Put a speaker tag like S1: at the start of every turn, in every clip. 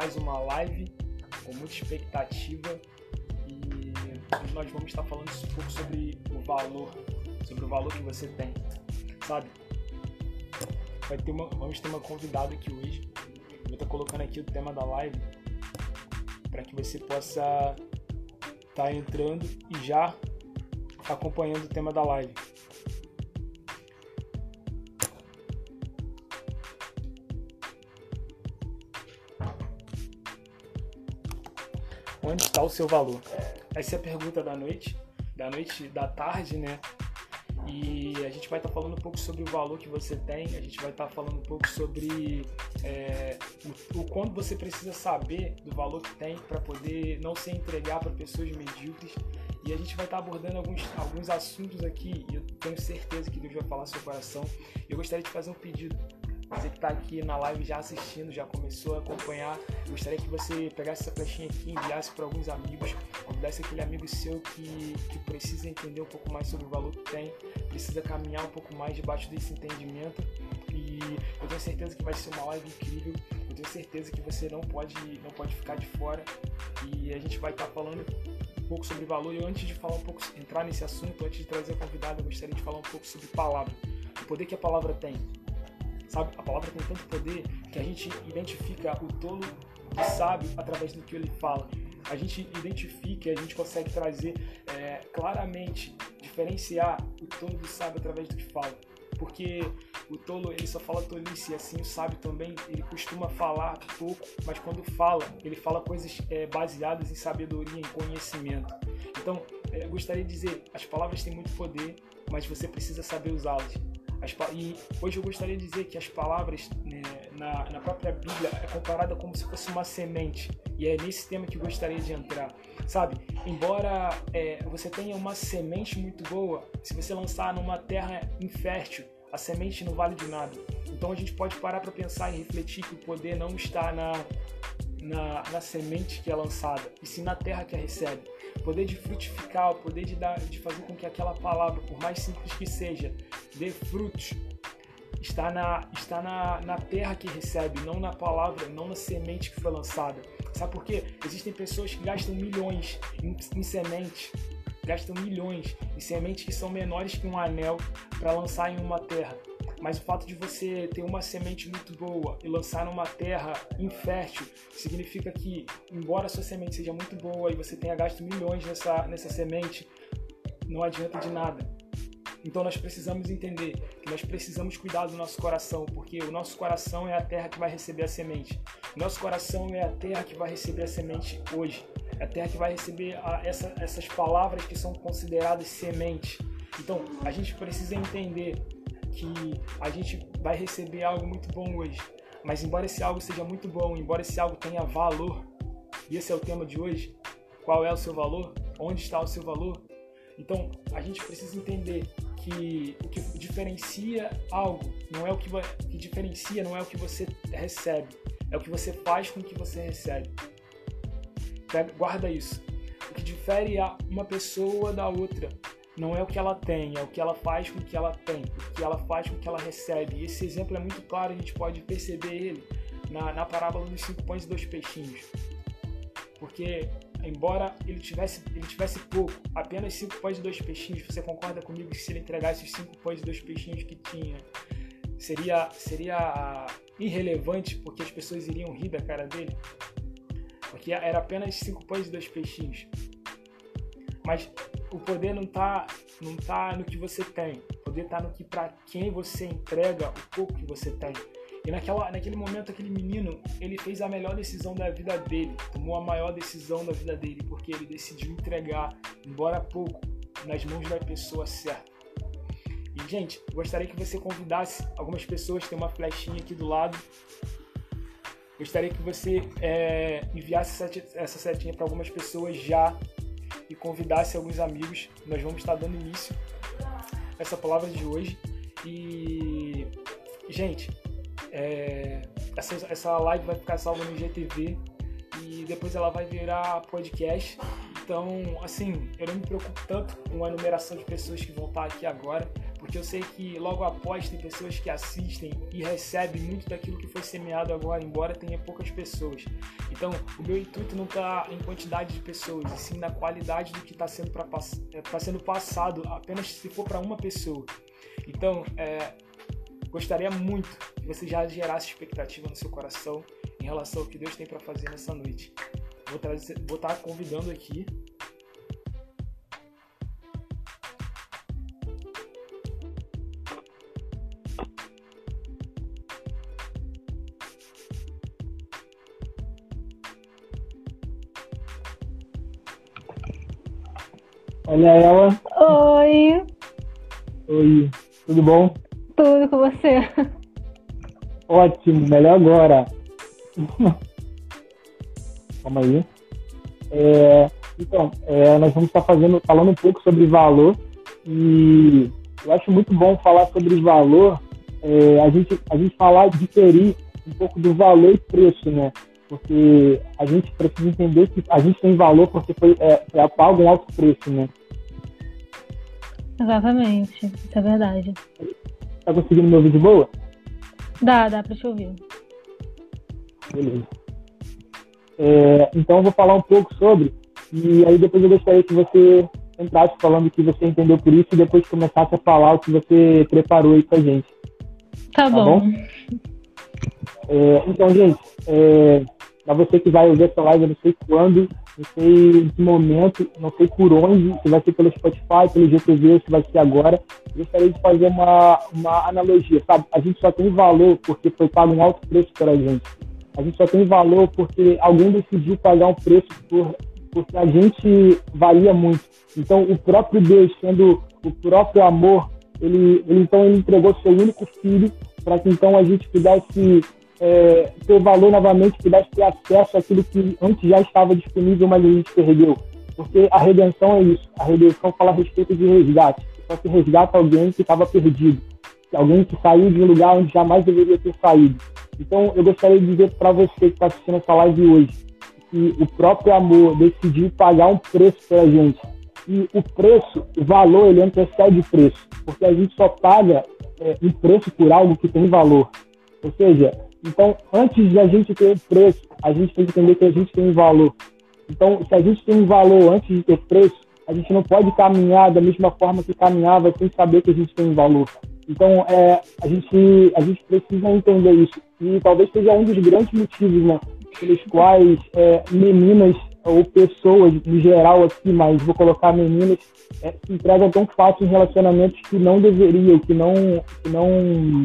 S1: mais uma live com muita expectativa e hoje nós vamos estar falando um pouco sobre o valor, sobre o valor que você tem, sabe? Vai ter uma, vamos ter uma convidada aqui hoje. Eu estar colocando aqui o tema da live para que você possa estar tá entrando e já acompanhando o tema da live. Está o seu valor? Essa é a pergunta da noite, da noite, da tarde, né? E a gente vai estar tá falando um pouco sobre o valor que você tem, a gente vai estar tá falando um pouco sobre é, o, o quanto você precisa saber do valor que tem para poder não se entregar para pessoas medíocres. E a gente vai estar tá abordando alguns, alguns assuntos aqui e eu tenho certeza que Deus vai falar seu coração. Eu gostaria de fazer um pedido você que está aqui na live já assistindo, já começou a acompanhar, gostaria que você pegasse essa flechinha aqui, enviasse para alguns amigos, convidasse aquele amigo seu que, que precisa entender um pouco mais sobre o valor que tem, precisa caminhar um pouco mais debaixo desse entendimento. E eu tenho certeza que vai ser uma live incrível. Eu tenho certeza que você não pode, não pode ficar de fora. E a gente vai estar tá falando um pouco sobre valor. E antes de falar um pouco, entrar nesse assunto, antes de trazer a convidada, eu gostaria de falar um pouco sobre palavra. O poder que a palavra tem Sabe, a palavra tem tanto poder que a gente identifica o tolo do sábio através do que ele fala. A gente identifica e a gente consegue trazer é, claramente, diferenciar o tolo do sábio através do que fala. Porque o tolo ele só fala tolice e assim o sábio também ele costuma falar pouco, mas quando fala ele fala coisas é, baseadas em sabedoria, em conhecimento. Então é, gostaria de dizer, as palavras têm muito poder, mas você precisa saber usá-las. As, e hoje eu gostaria de dizer que as palavras né, na, na, própria Bíblia é comparada como se fosse uma semente. E é nesse tema que eu gostaria de entrar. Sabe, embora é, você tenha uma semente muito boa, se você lançar numa terra infértil, a semente não vale de nada. Então a gente pode parar para pensar e refletir que o poder não está na, na, na semente que é lançada, e sim na terra que a recebe poder de frutificar, o poder de, dar, de fazer com que aquela palavra, por mais simples que seja, dê frutos, está na, está na, na terra que recebe, não na palavra, não na semente que foi lançada. Sabe por quê? Existem pessoas que gastam milhões em, em sementes, gastam milhões em sementes que são menores que um anel para lançar em uma terra. Mas o fato de você ter uma semente muito boa e lançar numa terra infértil significa que, embora a sua semente seja muito boa e você tenha gasto milhões nessa, nessa semente, não adianta de nada. Então nós precisamos entender que nós precisamos cuidar do nosso coração, porque o nosso coração é a terra que vai receber a semente. Nosso coração é a terra que vai receber a semente hoje. É a terra que vai receber a, essa, essas palavras que são consideradas semente. Então a gente precisa entender que a gente vai receber algo muito bom hoje. Mas embora esse algo seja muito bom, embora esse algo tenha valor, e esse é o tema de hoje, qual é o seu valor? Onde está o seu valor? Então, a gente precisa entender que o que diferencia algo não é o que, que diferencia, não é o que você recebe, é o que você faz com o que você recebe. Guarda isso. O que difere uma pessoa da outra não é o que ela tem, é o que ela faz com o que ela tem, o que ela faz com o que ela recebe. E esse exemplo é muito claro, a gente pode perceber ele na, na parábola dos cinco pães e dois peixinhos. Porque, embora ele tivesse, ele tivesse pouco, apenas cinco pães e dois peixinhos, você concorda comigo que se ele entregasse os cinco pães e dois peixinhos que tinha, seria, seria irrelevante porque as pessoas iriam rir da cara dele? Porque era apenas cinco pães e dois peixinhos. Mas o poder não está não tá no que você tem. O poder está no que para quem você entrega o pouco que você tem. E naquela, naquele momento, aquele menino, ele fez a melhor decisão da vida dele, tomou a maior decisão da vida dele, porque ele decidiu entregar, embora pouco, nas mãos da pessoa certa. E, gente, gostaria que você convidasse algumas pessoas, tem uma flechinha aqui do lado. Gostaria que você é, enviasse essa setinha para algumas pessoas já e convidasse alguns amigos. Nós vamos estar dando início a essa palavra de hoje. E, gente, é, essa, essa live vai ficar salva no GTV e depois ela vai virar podcast. Então, assim, eu não me preocupo tanto com a numeração de pessoas que vão estar aqui agora, porque eu sei que logo após tem pessoas que assistem e recebem muito daquilo que foi semeado agora, embora tenha poucas pessoas. Então, o meu intuito não está em quantidade de pessoas, e sim na qualidade do que está sendo, é, tá sendo passado, apenas se for para uma pessoa. Então, é, gostaria muito que você já gerasse expectativa no seu coração em relação ao que Deus tem para fazer nessa noite. Vou, estar tá convidando aqui
S2: Olha ela.
S3: Oi.
S2: Oi. Tudo bom?
S3: Tudo com você.
S2: Ótimo, melhor agora. Calma aí. É, então, é, nós vamos estar fazendo, falando um pouco sobre valor e eu acho muito bom falar sobre valor, é, a, gente, a gente falar, diferir um pouco do valor e preço, né? Porque a gente precisa entender que a gente tem valor porque foi, é, é pago em alto preço, né?
S3: Exatamente, isso é verdade.
S2: Tá conseguindo me ouvir de boa?
S3: Dá, dá pra te ouvir.
S2: Beleza. É, então eu vou falar um pouco sobre, e aí depois eu gostaria que você entrasse falando o que você entendeu por isso e depois começasse a falar o que você preparou aí pra gente.
S3: Tá, tá bom. bom?
S2: É, então, gente, é, para você que vai ouvir essa live, eu não sei quando, não sei em que momento, não sei por onde, se vai ser pelo Spotify, pelo GTV, se vai ser agora. Eu gostaria de fazer uma, uma analogia, sabe? A gente só tem valor porque foi pago um alto preço para a gente. A gente só tem valor porque alguém decidiu pagar um preço por, porque a gente valia muito. Então, o próprio Deus, sendo o próprio amor, ele, ele então ele entregou seu único filho para que então a gente pudesse é, ter valor novamente, pudesse ter acesso àquilo que antes já estava disponível, mas a gente perdeu. Porque a redenção é isso. A redenção fala a respeito de resgate. Só que resgata alguém que estava perdido. Alguém que saiu de um lugar onde jamais deveria ter saído. Então, eu gostaria de dizer para você que está assistindo essa live hoje que o próprio amor decidiu pagar um preço para a gente. E o preço, o valor, ele antecede o preço. Porque a gente só paga é, um preço por algo que tem valor. Ou seja, então, antes de a gente ter preço, a gente tem que entender que a gente tem um valor. Então, se a gente tem um valor antes de ter preço, a gente não pode caminhar da mesma forma que caminhava sem saber que a gente tem um valor. Então, é, a, gente, a gente precisa entender isso. E talvez seja um dos grandes motivos né, pelos quais é, meninas ou pessoas em geral aqui, mas vou colocar meninas, é, se entregam tão fácil em relacionamentos que não deveriam, que não, que não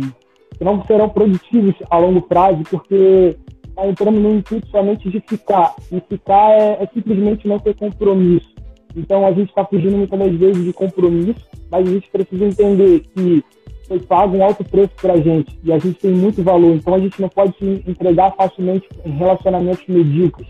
S2: que não serão produtivos a longo prazo, porque está entrando no intuito somente de ficar. E ficar é, é simplesmente não ter compromisso. Então a gente está fugindo muitas vezes de compromisso, mas a gente precisa entender que foi pago um alto preço para a gente e a gente tem muito valor. Então a gente não pode se entregar facilmente em relacionamentos medíocres.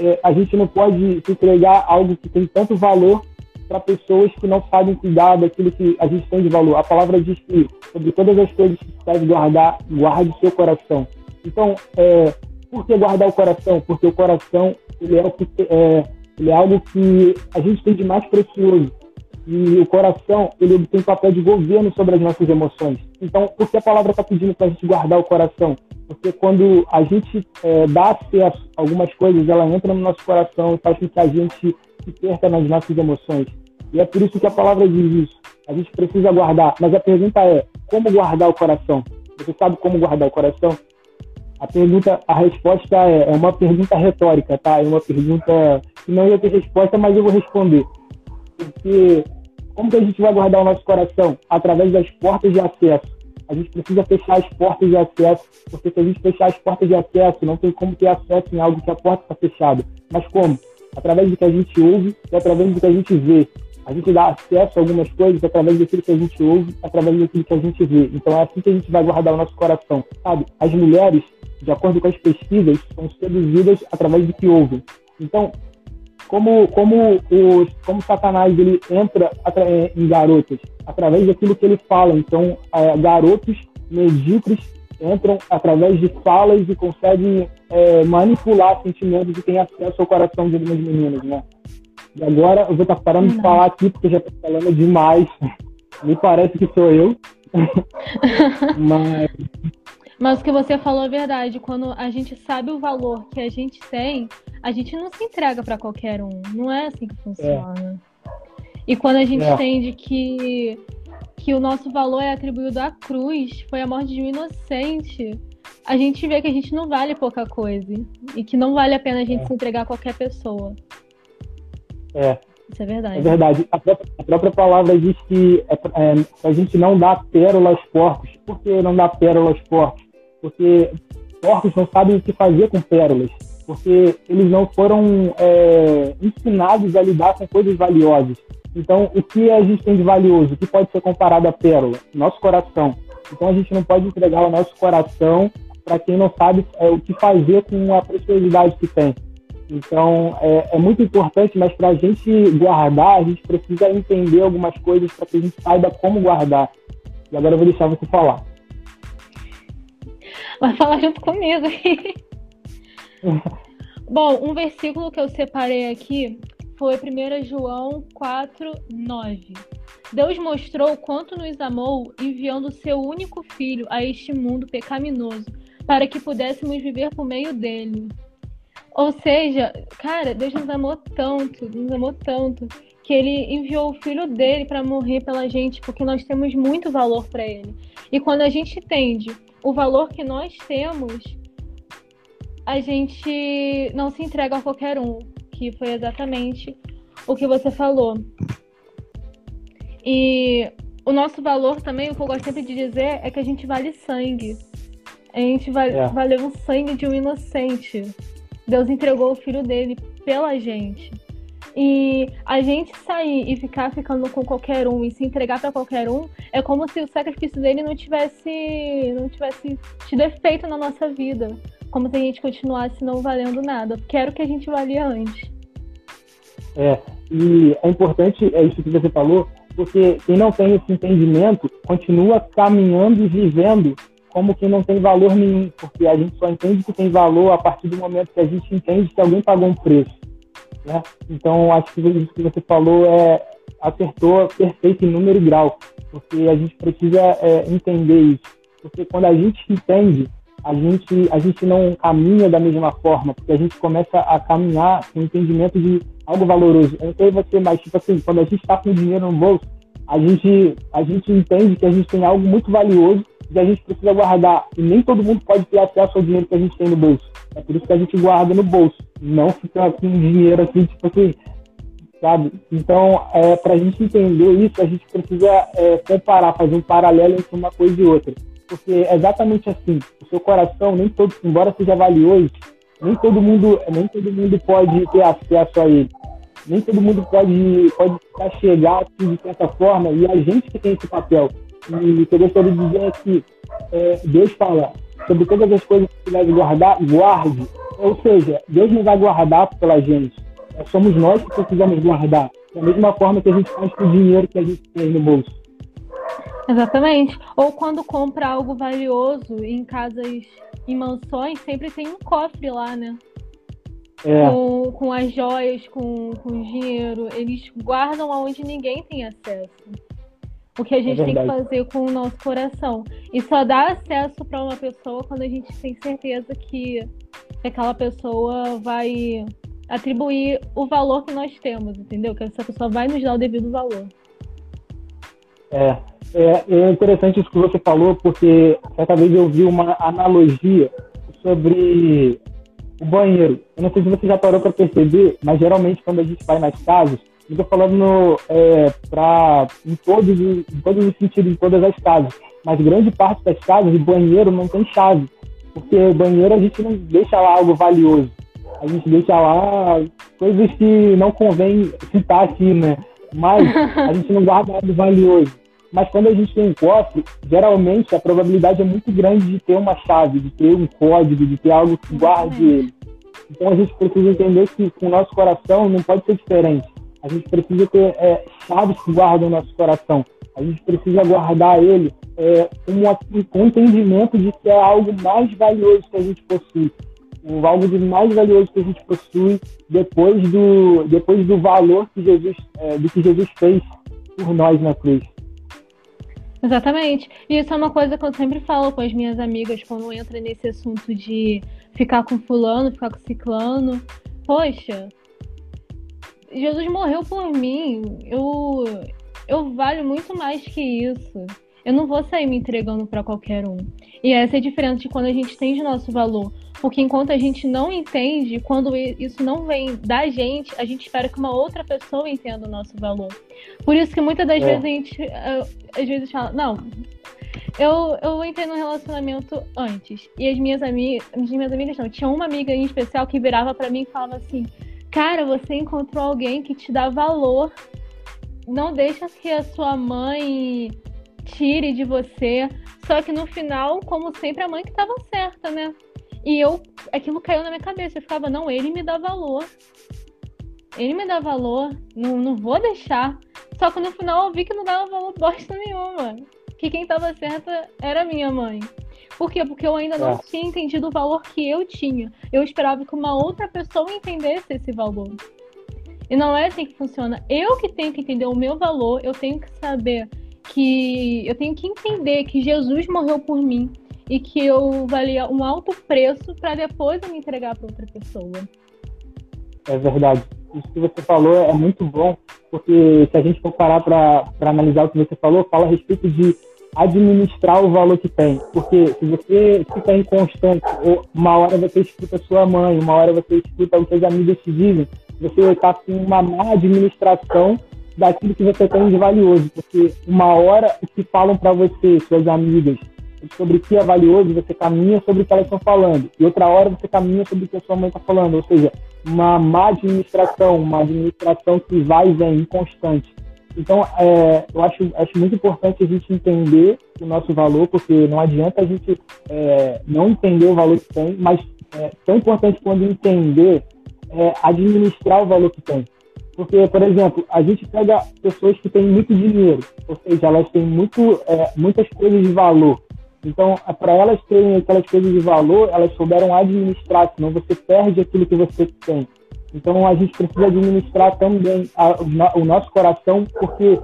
S2: É, a gente não pode se entregar algo que tem tanto valor para pessoas que não sabem cuidar daquilo que a gente tem de valor. A palavra diz que sobre todas as coisas que você deve guardar, guarde seu coração. Então, é, por que guardar o coração? Porque o coração ele é, o que, é, ele é algo que a gente tem de mais precioso. E o coração ele tem papel de governo sobre as nossas emoções. Então, por que a palavra está pedindo para a gente guardar o coração? Porque quando a gente é, dá acesso a algumas coisas, ela entra no nosso coração e faz com que a gente se perca nas nossas emoções. E é por isso que a palavra diz isso. A gente precisa guardar. Mas a pergunta é: como guardar o coração? Você sabe como guardar o coração? A pergunta, a resposta é, é uma pergunta retórica, tá? É uma pergunta que não ia ter resposta, mas eu vou responder. Porque como que a gente vai guardar o nosso coração? Através das portas de acesso. A gente precisa fechar as portas de acesso, porque se a gente fechar as portas de acesso, não tem como ter acesso em algo que a porta está fechada. Mas como? Através do que a gente ouve e através do que a gente vê. A gente dá acesso a algumas coisas através daquilo que a gente ouve, através daquilo que a gente vê. Então é assim que a gente vai guardar o nosso coração. Sabe? As mulheres, de acordo com as pesquisas, são seduzidas através do que ouvem. Então, como, como, o, como Satanás ele entra em garotas? Através daquilo que ele fala. Então, é, garotos medíocres entram através de falas e conseguem é, manipular sentimentos e têm acesso ao coração de algumas meninas, né? E agora eu vou estar parando de falar aqui porque já estou falando demais. me parece que sou eu. Mas
S3: mas o que você falou é verdade. Quando a gente sabe o valor que a gente tem, a gente não se entrega para qualquer um. Não é assim que funciona. É. E quando a gente é. entende que, que o nosso valor é atribuído à cruz, foi a morte de um inocente, a gente vê que a gente não vale pouca coisa. E que não vale a pena a gente é. se entregar a qualquer pessoa.
S2: É.
S3: Isso é verdade.
S2: É verdade. A própria, a própria palavra diz que é, é, a gente não dá pérola aos porcos. Por que não dá pérola aos porcos? porque porcos não sabem o que fazer com pérolas, porque eles não foram é, ensinados a lidar com coisas valiosas. Então, o que a gente tem de valioso? O que pode ser comparado à pérola? Nosso coração. Então, a gente não pode entregar o nosso coração para quem não sabe é, o que fazer com a preciosidade que tem. Então, é, é muito importante, mas para a gente guardar, a gente precisa entender algumas coisas para que a gente saiba como guardar. E agora eu vou deixar você falar.
S3: Vai falar junto comigo. Bom, um versículo que eu separei aqui foi 1 João 4, 9. Deus mostrou quanto nos amou enviando o seu único filho a este mundo pecaminoso, para que pudéssemos viver por meio dele. Ou seja, cara, Deus nos amou tanto, nos amou tanto, que ele enviou o filho dele para morrer pela gente, porque nós temos muito valor para ele. E quando a gente entende o valor que nós temos, a gente não se entrega a qualquer um, que foi exatamente o que você falou. E o nosso valor também, o que eu gosto sempre de dizer, é que a gente vale sangue. A gente vale, é. valeu o sangue de um inocente. Deus entregou o filho dele pela gente. E a gente sair e ficar ficando com qualquer um e se entregar para qualquer um é como se o sacrifício dele não tivesse não tivesse tido efeito na nossa vida, como se a gente continuasse não valendo nada, porque era o que a gente valia antes.
S2: É, e é importante é isso que você falou, porque quem não tem esse entendimento continua caminhando e vivendo como que não tem valor nenhum, porque a gente só entende que tem valor a partir do momento que a gente entende que alguém pagou um preço. Né? Então, acho que isso que você falou é acertou perfeito em número e grau, porque a gente precisa é, entender isso. Porque quando a gente entende, a gente, a gente não caminha da mesma forma, porque a gente começa a caminhar com o entendimento de algo valoroso. Eu não sei você, mas tipo assim, quando a gente está com dinheiro no bolso, a gente, a gente entende que a gente tem algo muito valioso e a gente precisa guardar. E nem todo mundo pode ter acesso ao dinheiro que a gente tem no bolso. É por isso que a gente guarda no bolso, não fica com dinheiro assim, tipo assim, sabe? Então, é, para a gente entender isso, a gente precisa é, comparar, fazer um paralelo entre uma coisa e outra. Porque é exatamente assim, o seu coração, nem todo, embora seja valioso, nem todo mundo, nem todo mundo pode ter acesso a ele. Nem todo mundo pode, pode chegar assim, de certa forma, e a gente que tem esse papel. E o que eu gostaria de dizer é que é, Deus fala sobre todas as coisas que deve guardar, guarde. Ou seja, Deus não vai guardar pela gente. É, somos nós que precisamos guardar. Da mesma forma que a gente faz com o dinheiro que a gente tem no bolso.
S3: Exatamente. Ou quando compra algo valioso em casas, em mansões, sempre tem um cofre lá, né? É. Com, com as joias, com, com o dinheiro. Eles guardam aonde ninguém tem acesso o que a gente é tem que fazer com o nosso coração. E só dá acesso para uma pessoa quando a gente tem certeza que aquela pessoa vai atribuir o valor que nós temos, entendeu? Que essa pessoa vai nos dar o devido valor.
S2: É, é, é interessante isso que você falou, porque certa vez eu vi uma analogia sobre o banheiro. Eu não sei se você já parou para perceber, mas geralmente quando a gente vai nas casas, estou falando é, pra, em, todos, em todos os sentidos, em todas as casas. Mas grande parte das casas, de banheiro não tem chave. Porque o banheiro a gente não deixa lá algo valioso. A gente deixa lá coisas que não convém citar aqui, né? Mas a gente não guarda algo valioso. Mas quando a gente tem um cofre, geralmente a probabilidade é muito grande de ter uma chave, de ter um código, de ter algo que guarde ele. Então a gente precisa entender que com o nosso coração não pode ser diferente. A gente precisa ter é, chaves que guardam o nosso coração. A gente precisa guardar ele é, com, o entendimento de que é algo mais valioso que a gente possui. Um, algo de mais valioso que a gente possui depois do, depois do valor que Jesus, é, do que Jesus fez por nós na cruz.
S3: Exatamente. E isso é uma coisa que eu sempre falo com as minhas amigas quando entra nesse assunto de ficar com fulano, ficar com ciclano. Poxa, Jesus morreu por mim. Eu, eu valho muito mais que isso. Eu não vou sair me entregando para qualquer um. E essa é a diferença de quando a gente entende o nosso valor. Porque enquanto a gente não entende, quando isso não vem da gente, a gente espera que uma outra pessoa entenda o nosso valor. Por isso que muitas das é. vezes a gente às vezes fala, não, eu, eu entrei num relacionamento antes. E as minhas amigas, as minhas amigas não, tinha uma amiga em especial que virava para mim e falava assim: Cara, você encontrou alguém que te dá valor. Não deixa que a sua mãe tire de você. Só que no final, como sempre, a mãe que estava certa, né? E eu, aquilo caiu na minha cabeça. Eu ficava, não, ele me dá valor. Ele me dá valor. Não, não vou deixar. Só que no final eu vi que não dava valor bosta nenhuma. Que quem estava certa era minha mãe. Por quê? Porque eu ainda não é. tinha entendido o valor que eu tinha. Eu esperava que uma outra pessoa entendesse esse valor. E não é assim que funciona. Eu que tenho que entender o meu valor, eu tenho que saber que. Eu tenho que entender que Jesus morreu por mim e que eu valia um alto preço para depois eu me entregar para outra pessoa.
S2: É verdade. Isso que você falou é muito bom, porque se a gente for parar para analisar o que você falou, fala a respeito de administrar o valor que tem. Porque se você fica inconstante, uma hora você escuta sua mãe, uma hora você escuta o que as amigas te dizem, você está com uma má administração daquilo que você tem de valioso. Porque uma hora o que falam para você, suas amigas, sobre o que é valioso, você caminha sobre o que elas estão falando. E outra hora você caminha sobre o que a sua mãe está falando. Ou seja, uma má administração, uma administração que vai e vem, inconstante. Então, é, eu acho, acho muito importante a gente entender o nosso valor, porque não adianta a gente é, não entender o valor que tem, mas é tão importante quando entender é administrar o valor que tem. Porque, por exemplo, a gente pega pessoas que têm muito dinheiro, ou seja, elas têm muito, é, muitas coisas de valor. Então, é, para elas terem aquelas coisas de valor, elas souberam administrar, senão você perde aquilo que você tem. Então a gente precisa administrar também a, o nosso coração, porque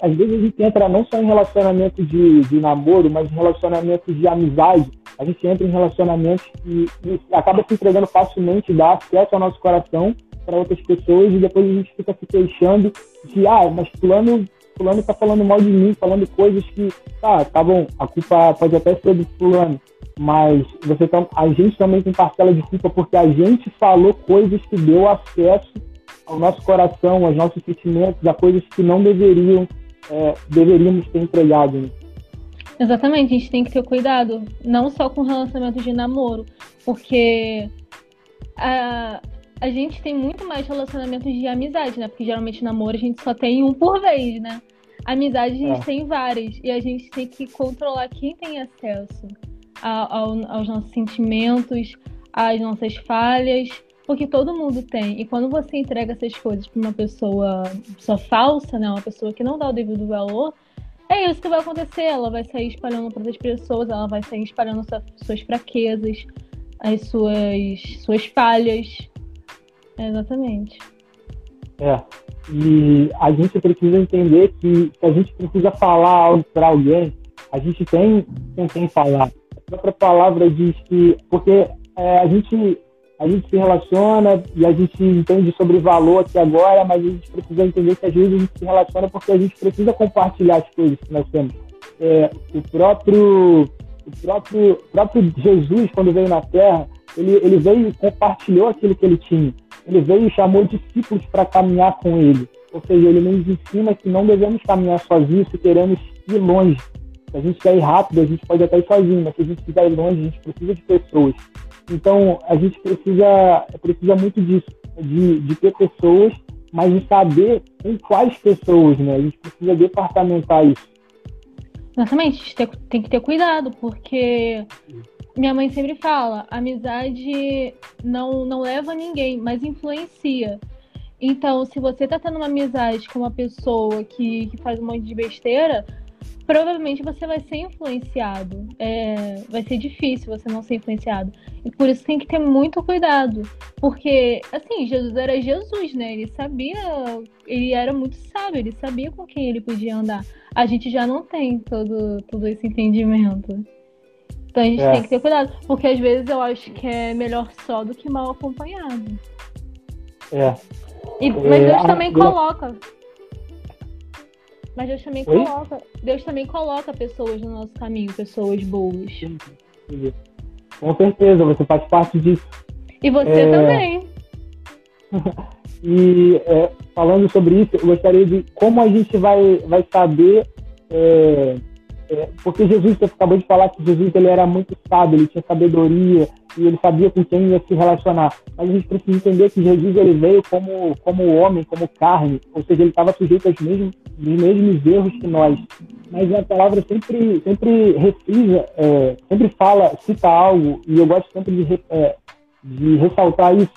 S2: às vezes a gente entra não só em relacionamento de, de namoro, mas em relacionamento de amizade. A gente entra em relacionamentos e, e acaba se entregando facilmente, dá acesso ao nosso coração para outras pessoas e depois a gente fica se queixando de, ah, mas fulano fulano está falando mal de mim, falando coisas que, tá, tá bom, a culpa pode até ser do fulano, mas você tá, a gente também tem parcela de culpa porque a gente falou coisas que deu acesso ao nosso coração, aos nossos sentimentos, a coisas que não deveriam é, deveríamos ter entregado. Né?
S3: Exatamente, a gente tem que ter cuidado, não só com relacionamento de namoro, porque a, a gente tem muito mais relacionamentos de amizade, né? Porque geralmente namoro a gente só tem um por vez, né? Amizade a gente é. tem várias e a gente tem que controlar quem tem acesso ao, aos nossos sentimentos, às nossas falhas, porque todo mundo tem. E quando você entrega essas coisas para uma pessoa, pessoa falsa, né, uma pessoa que não dá o devido valor, é isso que vai acontecer. Ela vai sair espalhando para outras pessoas, ela vai sair espalhando suas fraquezas, as suas, suas falhas. Exatamente.
S2: É. E a gente precisa entender que se a gente precisa falar algo para alguém, a gente tem com quem falar própria palavra diz que porque é, a gente a gente se relaciona e a gente entende sobre valor aqui agora, mas a gente precisa entender que às vezes a gente se relaciona porque a gente precisa compartilhar as coisas que nós temos. É, o próprio o próprio, próprio Jesus, quando veio na Terra, ele, ele veio e compartilhou aquilo que ele tinha. Ele veio e chamou discípulos para caminhar com ele. Ou seja, ele nos ensina que não devemos caminhar sozinhos se queremos ir longe. Se a gente quer ir rápido, a gente pode até ir sozinho, mas se a gente quiser ir longe, a gente precisa de pessoas. Então, a gente precisa, precisa muito disso, de, de ter pessoas, mas de saber com quais pessoas, né? A gente precisa departamentar isso.
S3: Exatamente, tem que ter cuidado, porque minha mãe sempre fala, amizade não, não leva ninguém, mas influencia. Então, se você tá tendo uma amizade com uma pessoa que, que faz um monte de besteira, provavelmente você vai ser influenciado. É, vai ser difícil você não ser influenciado. E por isso tem que ter muito cuidado. Porque, assim, Jesus era Jesus, né? Ele sabia, ele era muito sábio, ele sabia com quem ele podia andar. A gente já não tem todo, todo esse entendimento. Então a gente é. tem que ter cuidado, porque às vezes eu acho que é melhor só do que mal acompanhado.
S2: É.
S3: E, mas Deus é, também coloca. Mas Deus também Oi? coloca. Deus também coloca pessoas no nosso caminho, pessoas boas.
S2: Com certeza, você faz parte disso.
S3: E você é... também.
S2: e é, falando sobre isso, eu gostaria de como a gente vai, vai saber é, porque Jesus, você acabou de falar que Jesus ele era muito sábio, ele tinha sabedoria e ele sabia com quem ia se relacionar. Mas a gente precisa entender que Jesus ele veio como, como homem, como carne, ou seja, ele estava sujeito aos mesmos, aos mesmos erros que nós. Mas a palavra sempre, sempre refrisa, é, sempre fala, cita algo, e eu gosto sempre de, é, de ressaltar isso,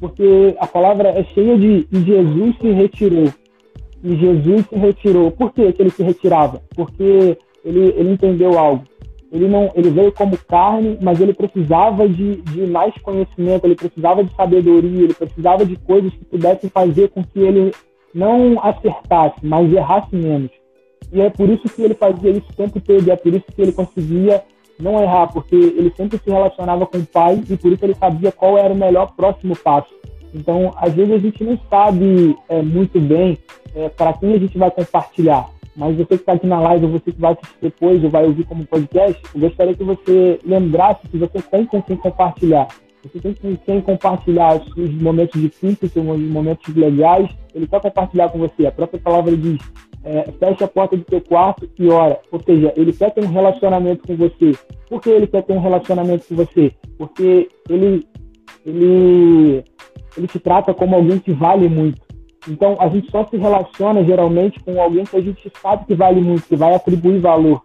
S2: porque a palavra é cheia de e Jesus se retirou. E Jesus se retirou. Por que, que ele se retirava? Porque ele, ele entendeu algo. Ele não, ele veio como carne, mas ele precisava de, de mais conhecimento, ele precisava de sabedoria, ele precisava de coisas que pudessem fazer com que ele não acertasse, mas errasse menos. E é por isso que ele fazia isso o tempo todo, é por isso que ele conseguia não errar, porque ele sempre se relacionava com o pai e por isso ele sabia qual era o melhor próximo passo. Então, às vezes a gente não sabe é, muito bem é, para quem a gente vai compartilhar. Mas você que está aqui na live, ou você que vai assistir depois, ou vai ouvir como podcast, eu gostaria que você lembrasse que você tem com quem compartilhar. Você tem com quem compartilhar os momentos difíceis, os momentos legais. Ele quer compartilhar com você. A própria palavra diz: é, fecha a porta do teu quarto e ora. Ou seja, ele quer ter um relacionamento com você. Por que ele quer ter um relacionamento com você? Porque ele, ele, ele te trata como alguém que vale muito. Então, a gente só se relaciona geralmente com alguém que a gente sabe que vale muito, que vai atribuir valor.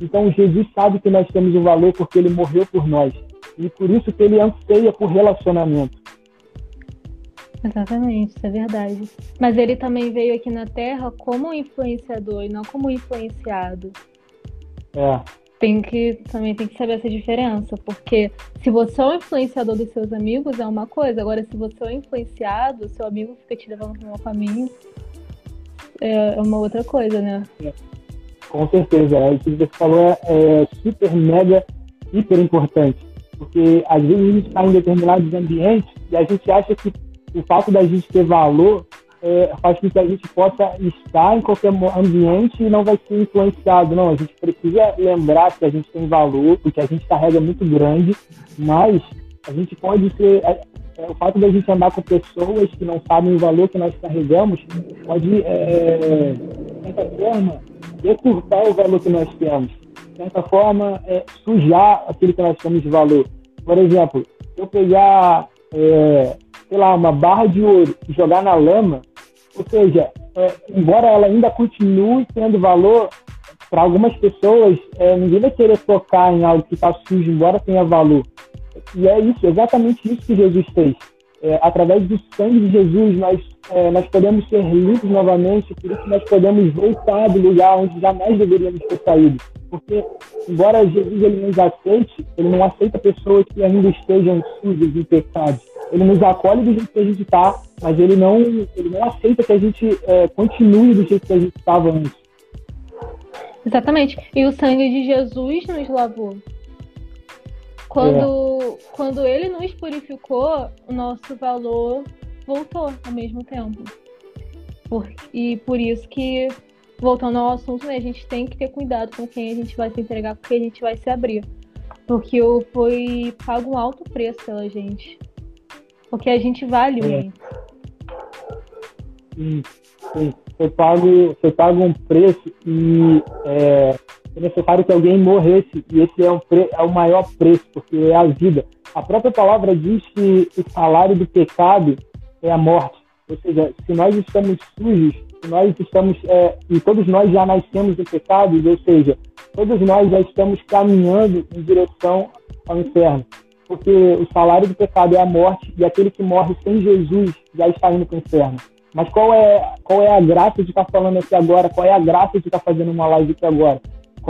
S2: Então, Jesus sabe que nós temos um valor porque ele morreu por nós. E por isso que ele anseia por relacionamento.
S3: Exatamente, isso é verdade. Mas ele também veio aqui na Terra como influenciador e não como influenciado.
S2: É
S3: tem que também tem que saber essa diferença, porque se você é o influenciador dos seus amigos é uma coisa, agora se você é o influenciado, seu amigo fica te levando no mau caminho, é, é uma outra coisa, né? É.
S2: Com certeza, é, o que você falou é super, mega, hiper importante, porque às vezes a gente está em determinados ambientes e a gente acha que o fato da gente ter valor é, faz com que a gente possa estar em qualquer ambiente e não vai ser influenciado. Não, a gente precisa lembrar que a gente tem valor, porque a gente carrega muito grande, mas a gente pode ser. É, é, o fato da gente andar com pessoas que não sabem o valor que nós carregamos pode, é, de certa forma, decurtar o valor que nós temos. De certa forma, é, sujar aquilo que nós temos de valor. Por exemplo, eu pegar é, sei lá, uma barra de ouro e jogar na lama, ou seja, é, embora ela ainda continue tendo valor, para algumas pessoas, é, ninguém vai querer tocar em algo que está sujo, embora tenha valor. E é isso, exatamente isso que Jesus fez. É, através do sangue de Jesus, nós, é, nós podemos ser limpos novamente, por isso nós podemos voltar do lugar onde jamais deveríamos ter saído. Porque, embora Jesus ele nos aceite, ele não aceita pessoas que ainda estejam sujas em pecados. Ele nos acolhe do jeito que a gente está, mas ele não, ele não aceita que a gente é, continue do jeito que a gente estava antes.
S3: Exatamente. E o sangue de Jesus nos lavou. Quando, é. Quando ele nos purificou, o nosso valor voltou ao mesmo tempo. Por, e por isso que voltando ao assunto, né, a gente tem que ter cuidado com quem a gente vai se entregar, porque a gente vai se abrir. Porque foi pago um alto preço pela gente. Porque a gente vale é.
S2: Sim, sim. Foi pago, foi pago um preço e é, é necessário que alguém morresse. E esse é, pre, é o maior preço, porque é a vida. A própria palavra diz que o salário do pecado é a morte. Ou seja, se nós estamos sujos, nós estamos, é, e todos nós já nascemos em pecados, ou seja, todos nós já estamos caminhando em direção ao inferno. Porque o salário do pecado é a morte, e aquele que morre sem Jesus já está indo para o inferno. Mas qual é, qual é a graça de estar falando aqui agora? Qual é a graça de estar fazendo uma live aqui agora?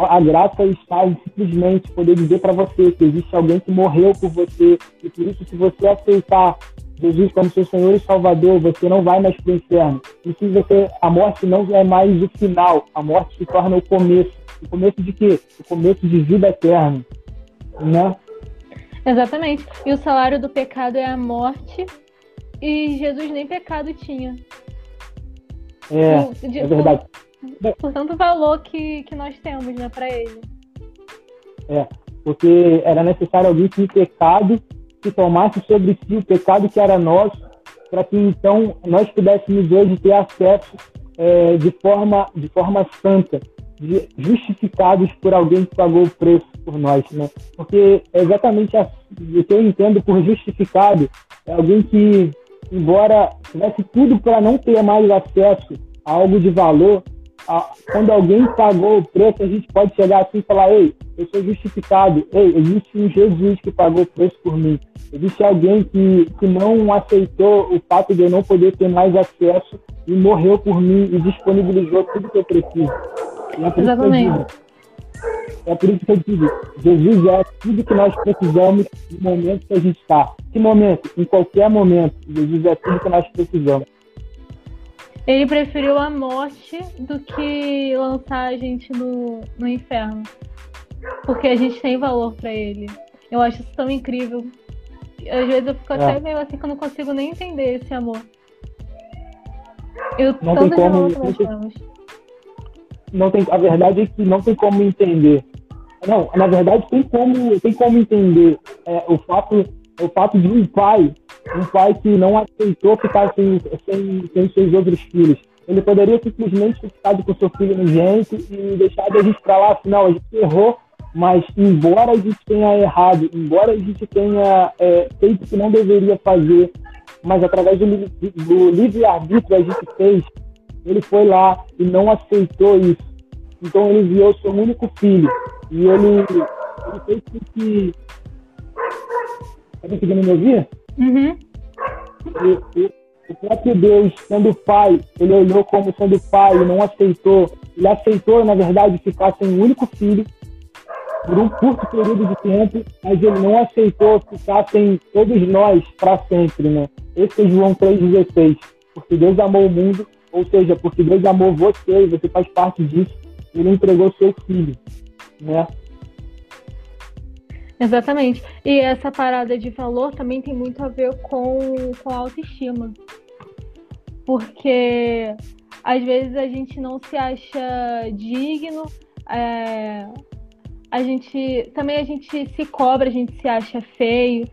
S2: A graça está em simplesmente poder dizer para você que existe alguém que morreu por você, e por isso, se você aceitar Jesus como seu Senhor e Salvador, você não vai mais para o inferno. E se você, a morte não é mais o final, a morte se torna o começo. O começo de quê? O começo de vida eterna, né?
S3: Exatamente. E o salário do pecado é a morte, e Jesus nem pecado tinha.
S2: É, por, de, é verdade.
S3: Por, por, tanto valor que, que nós temos, né, para ele.
S2: É, porque era necessário alguém sem pecado que tomasse sobre si o pecado que era nosso, para que então nós pudéssemos hoje ter acesso é, de, forma, de forma santa, de, justificados por alguém que pagou o preço por nós, né? Porque é exatamente assim, o que eu entendo por justificado é alguém que, embora tivesse tudo para não ter mais acesso a algo de valor, quando alguém pagou o preço, a gente pode chegar assim e falar: Ei, eu sou justificado. Ei, existe um Jesus que pagou o preço por mim. Existe alguém que, que não aceitou o fato de eu não poder ter mais acesso e morreu por mim e disponibilizou tudo que eu preciso.
S3: É Exatamente.
S2: É por isso que eu digo: Jesus é tudo que nós precisamos no momento que a gente está. Que momento? Em qualquer momento. Jesus é tudo que nós precisamos.
S3: Ele preferiu a morte do que lançar a gente no, no inferno. Porque a gente tem valor para ele. Eu acho isso tão incrível. Às vezes eu fico é. até meio assim que eu não consigo nem entender esse amor. Eu
S2: não tem como, não tem, não tem, a verdade é que não tem como entender. Não, na verdade tem como, tem como entender é, o fato o fato de um pai, um pai que não aceitou ficar sem, sem, sem seus outros filhos. Ele poderia simplesmente ter ficado com seu filho gente e deixado a gente para lá, afinal, a gente errou, mas embora a gente tenha errado, embora a gente tenha é, feito o que não deveria fazer, mas através do, do livre-arbítrio a gente fez, ele foi lá e não aceitou isso. Então ele enviou seu único filho. E ele, ele fez com que Tá conseguindo me ouvir?
S3: Uhum.
S2: E, e, o próprio Deus, sendo pai, ele olhou como sendo pai e não aceitou. Ele aceitou, na verdade, ficar sem um único filho por um curto período de tempo, mas ele não aceitou ficar sem todos nós para sempre, né? Esse é João 3,16. Porque Deus amou o mundo, ou seja, porque Deus amou você e você faz parte disso, ele entregou seu filho, né?
S3: Exatamente. E essa parada de valor também tem muito a ver com, com a autoestima. Porque às vezes a gente não se acha digno, é, a gente também a gente se cobra, a gente se acha feio.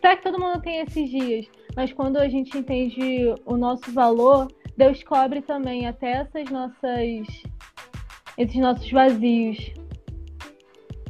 S3: Será que todo mundo tem esses dias? Mas quando a gente entende o nosso valor, Deus cobre também até essas nossas esses nossos vazios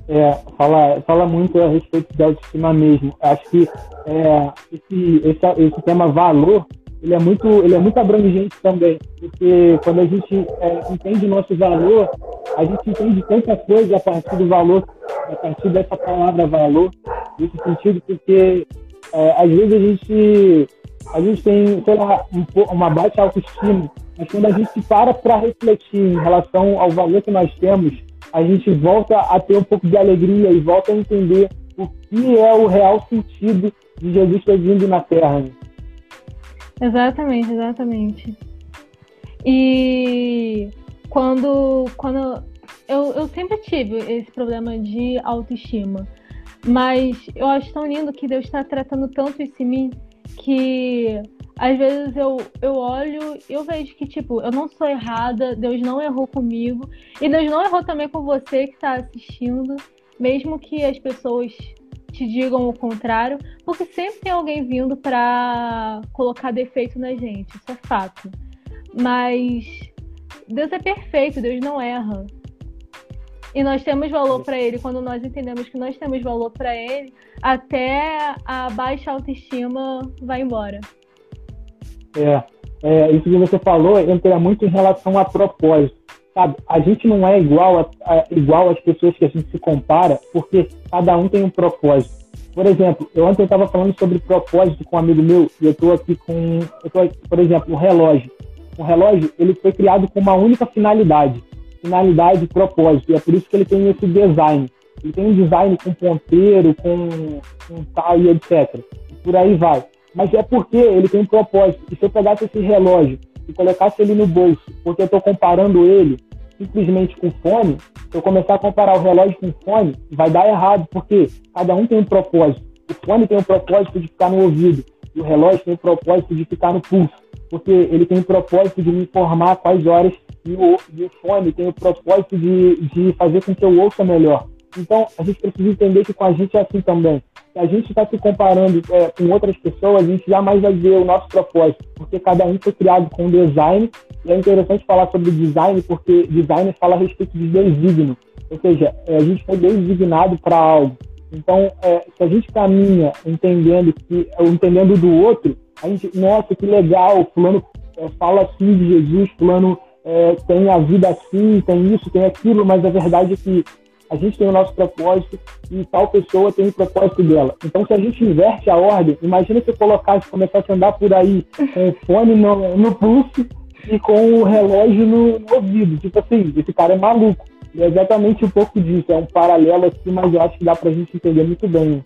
S2: é, fala, fala muito a respeito da autoestima mesmo. Acho que é, esse, esse, esse tema valor ele é muito ele é muito abrangente também, porque quando a gente é, entende o nosso valor, a gente entende tanta coisa a partir do valor, a partir dessa palavra valor, nesse sentido, porque é, às vezes a gente a gente tem, sei lá, um, uma baixa autoestima, mas quando a gente para para refletir em relação ao valor que nós temos, a gente volta a ter um pouco de alegria e volta a entender o que é o real sentido de Jesus ter vindo na Terra. Né?
S3: Exatamente, exatamente. E quando, quando eu, eu sempre tive esse problema de autoestima, mas eu acho tão lindo que Deus está tratando tanto isso em mim que às vezes eu, eu olho e eu vejo que, tipo, eu não sou errada, Deus não errou comigo, e Deus não errou também com você que está assistindo, mesmo que as pessoas te digam o contrário, porque sempre tem alguém vindo para colocar defeito na gente, isso é fato. Mas Deus é perfeito, Deus não erra. E nós temos valor para Ele quando nós entendemos que nós temos valor para Ele, até a baixa autoestima vai embora.
S2: É, é, isso que você falou entra muito em relação a propósito. Sabe? A gente não é igual, a, a, igual às pessoas que a gente se compara, porque cada um tem um propósito. Por exemplo, eu ontem estava falando sobre propósito com um amigo meu, e eu estou aqui com, tô por exemplo, um relógio. Um relógio, ele foi criado com uma única finalidade, finalidade e propósito, e é por isso que ele tem esse design. Ele tem um design com ponteiro, com, com tal e etc. E por aí vai. Mas é porque ele tem um propósito. E se eu pegasse esse relógio e colocasse ele no bolso, porque eu estou comparando ele simplesmente com fone, se eu começar a comparar o relógio com fone, vai dar errado, porque cada um tem um propósito. O fone tem o propósito de ficar no ouvido, e o relógio tem o propósito de ficar no pulso, porque ele tem o propósito de me informar quais horas, e o, e o fone tem o propósito de, de fazer com que eu ouça melhor. Então, a gente precisa entender que com a gente é assim também. A gente está se comparando é, com outras pessoas, a gente jamais vai ver o nosso propósito, porque cada um foi criado com design. E é interessante falar sobre design, porque design fala a respeito de designo. Ou seja, é, a gente foi designado para algo. Então, é, se a gente caminha entendendo que, entendendo do outro, a gente, nossa, que legal, fulano é, fala assim de Jesus, fulano é, tem a vida assim, tem isso, tem aquilo, mas a verdade é que a gente tem o nosso propósito e tal pessoa tem o propósito dela. Então, se a gente inverte a ordem, imagina se eu colocasse, começasse a andar por aí com o fone no, no pulso e com o relógio no, no ouvido. Tipo assim, esse cara é maluco. E é exatamente um pouco disso, é um paralelo aqui, mas eu acho que dá pra gente entender muito bem.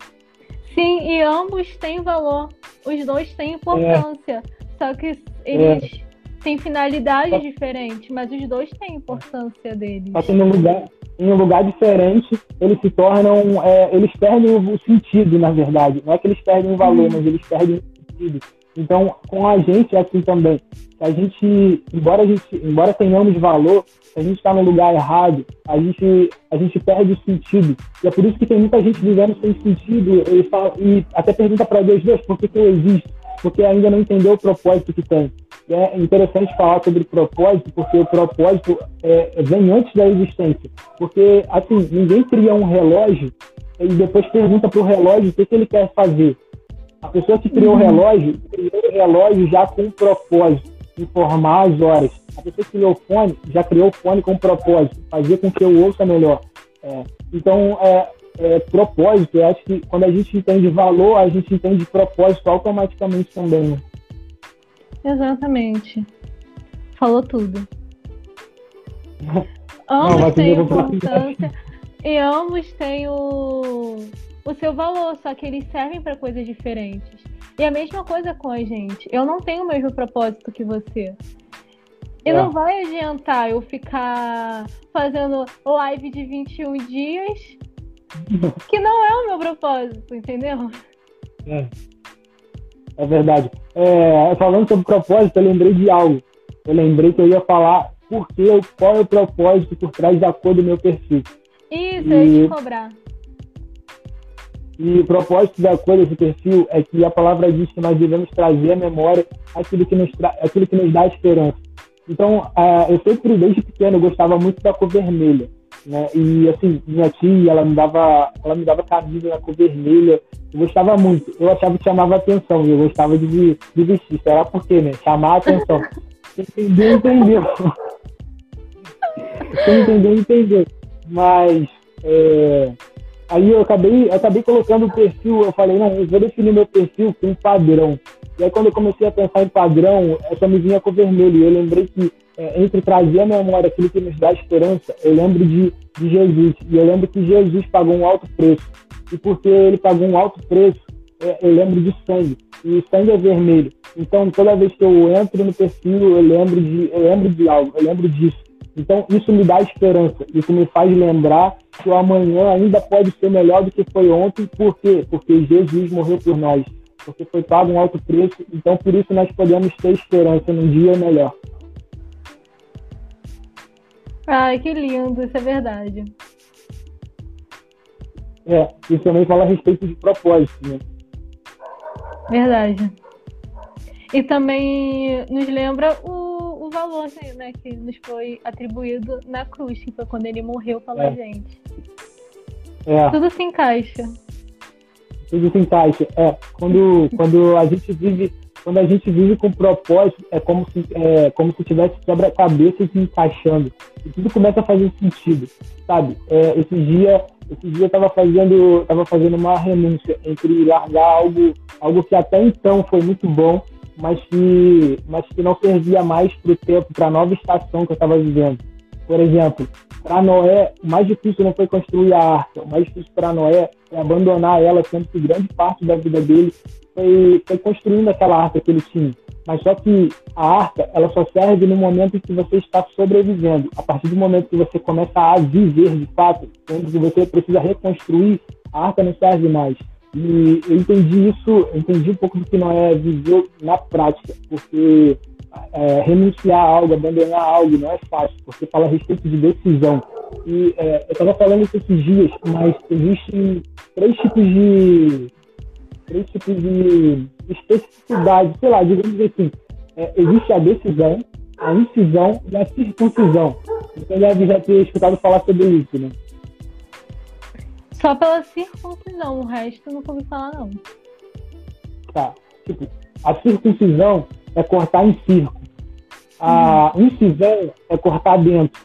S3: Sim, e ambos têm valor. Os dois têm importância. É. Só que eles é. Têm finalidades diferentes, mas os dois têm importância deles.
S2: Só que no lugar, em um lugar diferente, eles se tornam, é, eles perdem o sentido, na verdade. Não é que eles perdem o valor, uhum. mas eles perdem o sentido. Então, com a gente é assim também. A gente, embora a gente, embora tenhamos valor, se a gente está no lugar errado, a gente, a gente perde o sentido. E é por isso que tem muita gente vivendo sem sentido e, fala, e até pergunta para Deus, Deus, por que, que eu existo? Porque ainda não entendeu o propósito que tem. É interessante falar sobre propósito, porque o propósito é, vem antes da existência. Porque, assim, ninguém cria um relógio e depois pergunta para o relógio o que, que ele quer fazer. A pessoa que criou uhum. o relógio, criou o relógio já com um propósito, informar as horas. A pessoa que criou o fone, já criou o fone com um propósito, fazer com que eu ouça melhor. É, então, é, é, propósito, eu acho que quando a gente entende valor, a gente entende propósito automaticamente também.
S3: Exatamente. Falou tudo. ambos têm importância e ambos têm o, o seu valor, só que eles servem para coisas diferentes. E a mesma coisa com a gente. Eu não tenho o mesmo propósito que você. E é. não vai adiantar eu ficar fazendo live de 21 dias, que não é o meu propósito, entendeu?
S2: É. É verdade. É, falando sobre propósito, eu lembrei de algo. Eu lembrei que eu ia falar por que, qual é o propósito por trás da cor do meu perfil.
S3: Isso, e... eu ia te cobrar.
S2: E o propósito da cor desse perfil é que a palavra diz que nós devemos trazer à memória aquilo que nos, aquilo que nos dá esperança. Então, uh, eu sempre, desde pequeno, gostava muito da cor vermelha. Né? E assim, minha tia, ela me dava, ela me dava camisa na cor vermelha. Eu gostava muito. Eu achava que chamava atenção. Eu gostava de, de vestir. Será por quê, né? Chamar atenção. Entendeu, entendeu. Quem entendeu, entendeu. Mas é, aí eu acabei, eu acabei colocando o perfil, eu falei, não, eu vou definir meu perfil com padrão. E aí quando eu comecei a pensar em padrão, essa me vinha com vermelho. E eu lembrei que é, entre trazer a memória aquilo que nos dá esperança, eu lembro de, de Jesus. E eu lembro que Jesus pagou um alto preço. E porque ele pagou um alto preço, é, eu lembro de sangue. E sangue é vermelho. Então, toda vez que eu entro no perfil, eu lembro de, eu lembro de algo, eu lembro disso. Então, isso me dá esperança. Isso me faz lembrar que o amanhã ainda pode ser melhor do que foi ontem. Por quê? Porque Jesus morreu por nós. Porque foi pago um alto preço. Então, por isso nós podemos ter esperança num dia melhor.
S3: Ai, que lindo, isso é verdade.
S2: É, isso também fala a respeito de propósito, né?
S3: Verdade. E também nos lembra o, o valor né, que nos foi atribuído na cruz, que foi quando ele morreu pela é. gente. É. Tudo se encaixa.
S2: Tudo se encaixa. É, quando, quando a gente vive quando a gente vive com propósito, é como se, é, como se tivesse quebra-cabeça se encaixando. E tudo começa a fazer sentido, sabe? É, esse dia, esse dia eu estava fazendo, tava fazendo uma renúncia entre largar algo, algo que até então foi muito bom, mas que, mas que não servia mais para o tempo, para a nova estação que eu estava vivendo. Por exemplo, para Noé, o mais difícil não foi construir a arca, o mais difícil para Noé é abandonar ela, sendo que grande parte da vida dele foi, foi construindo aquela arca que ele tinha. Mas só que a arca, ela só serve no momento em que você está sobrevivendo. A partir do momento que você começa a viver de fato, quando você precisa reconstruir, a arca não serve mais. E eu entendi isso, eu entendi um pouco do que Noé viveu na prática, porque é, renunciar a algo, abandonar algo não é fácil, porque fala a respeito de decisão. E é, eu estava falando isso esses dias, mas existem três tipos de três tipos de especificidade, sei lá, digamos assim. É, existe a decisão, a incisão e a circuncisão. Você deve já ter escutado falar sobre isso, né?
S3: Só pela circuncisão, o resto eu nunca ouvi falar, não.
S2: Tá. Tipo, a circuncisão é cortar em circo. A uhum. incisão é cortar dentro.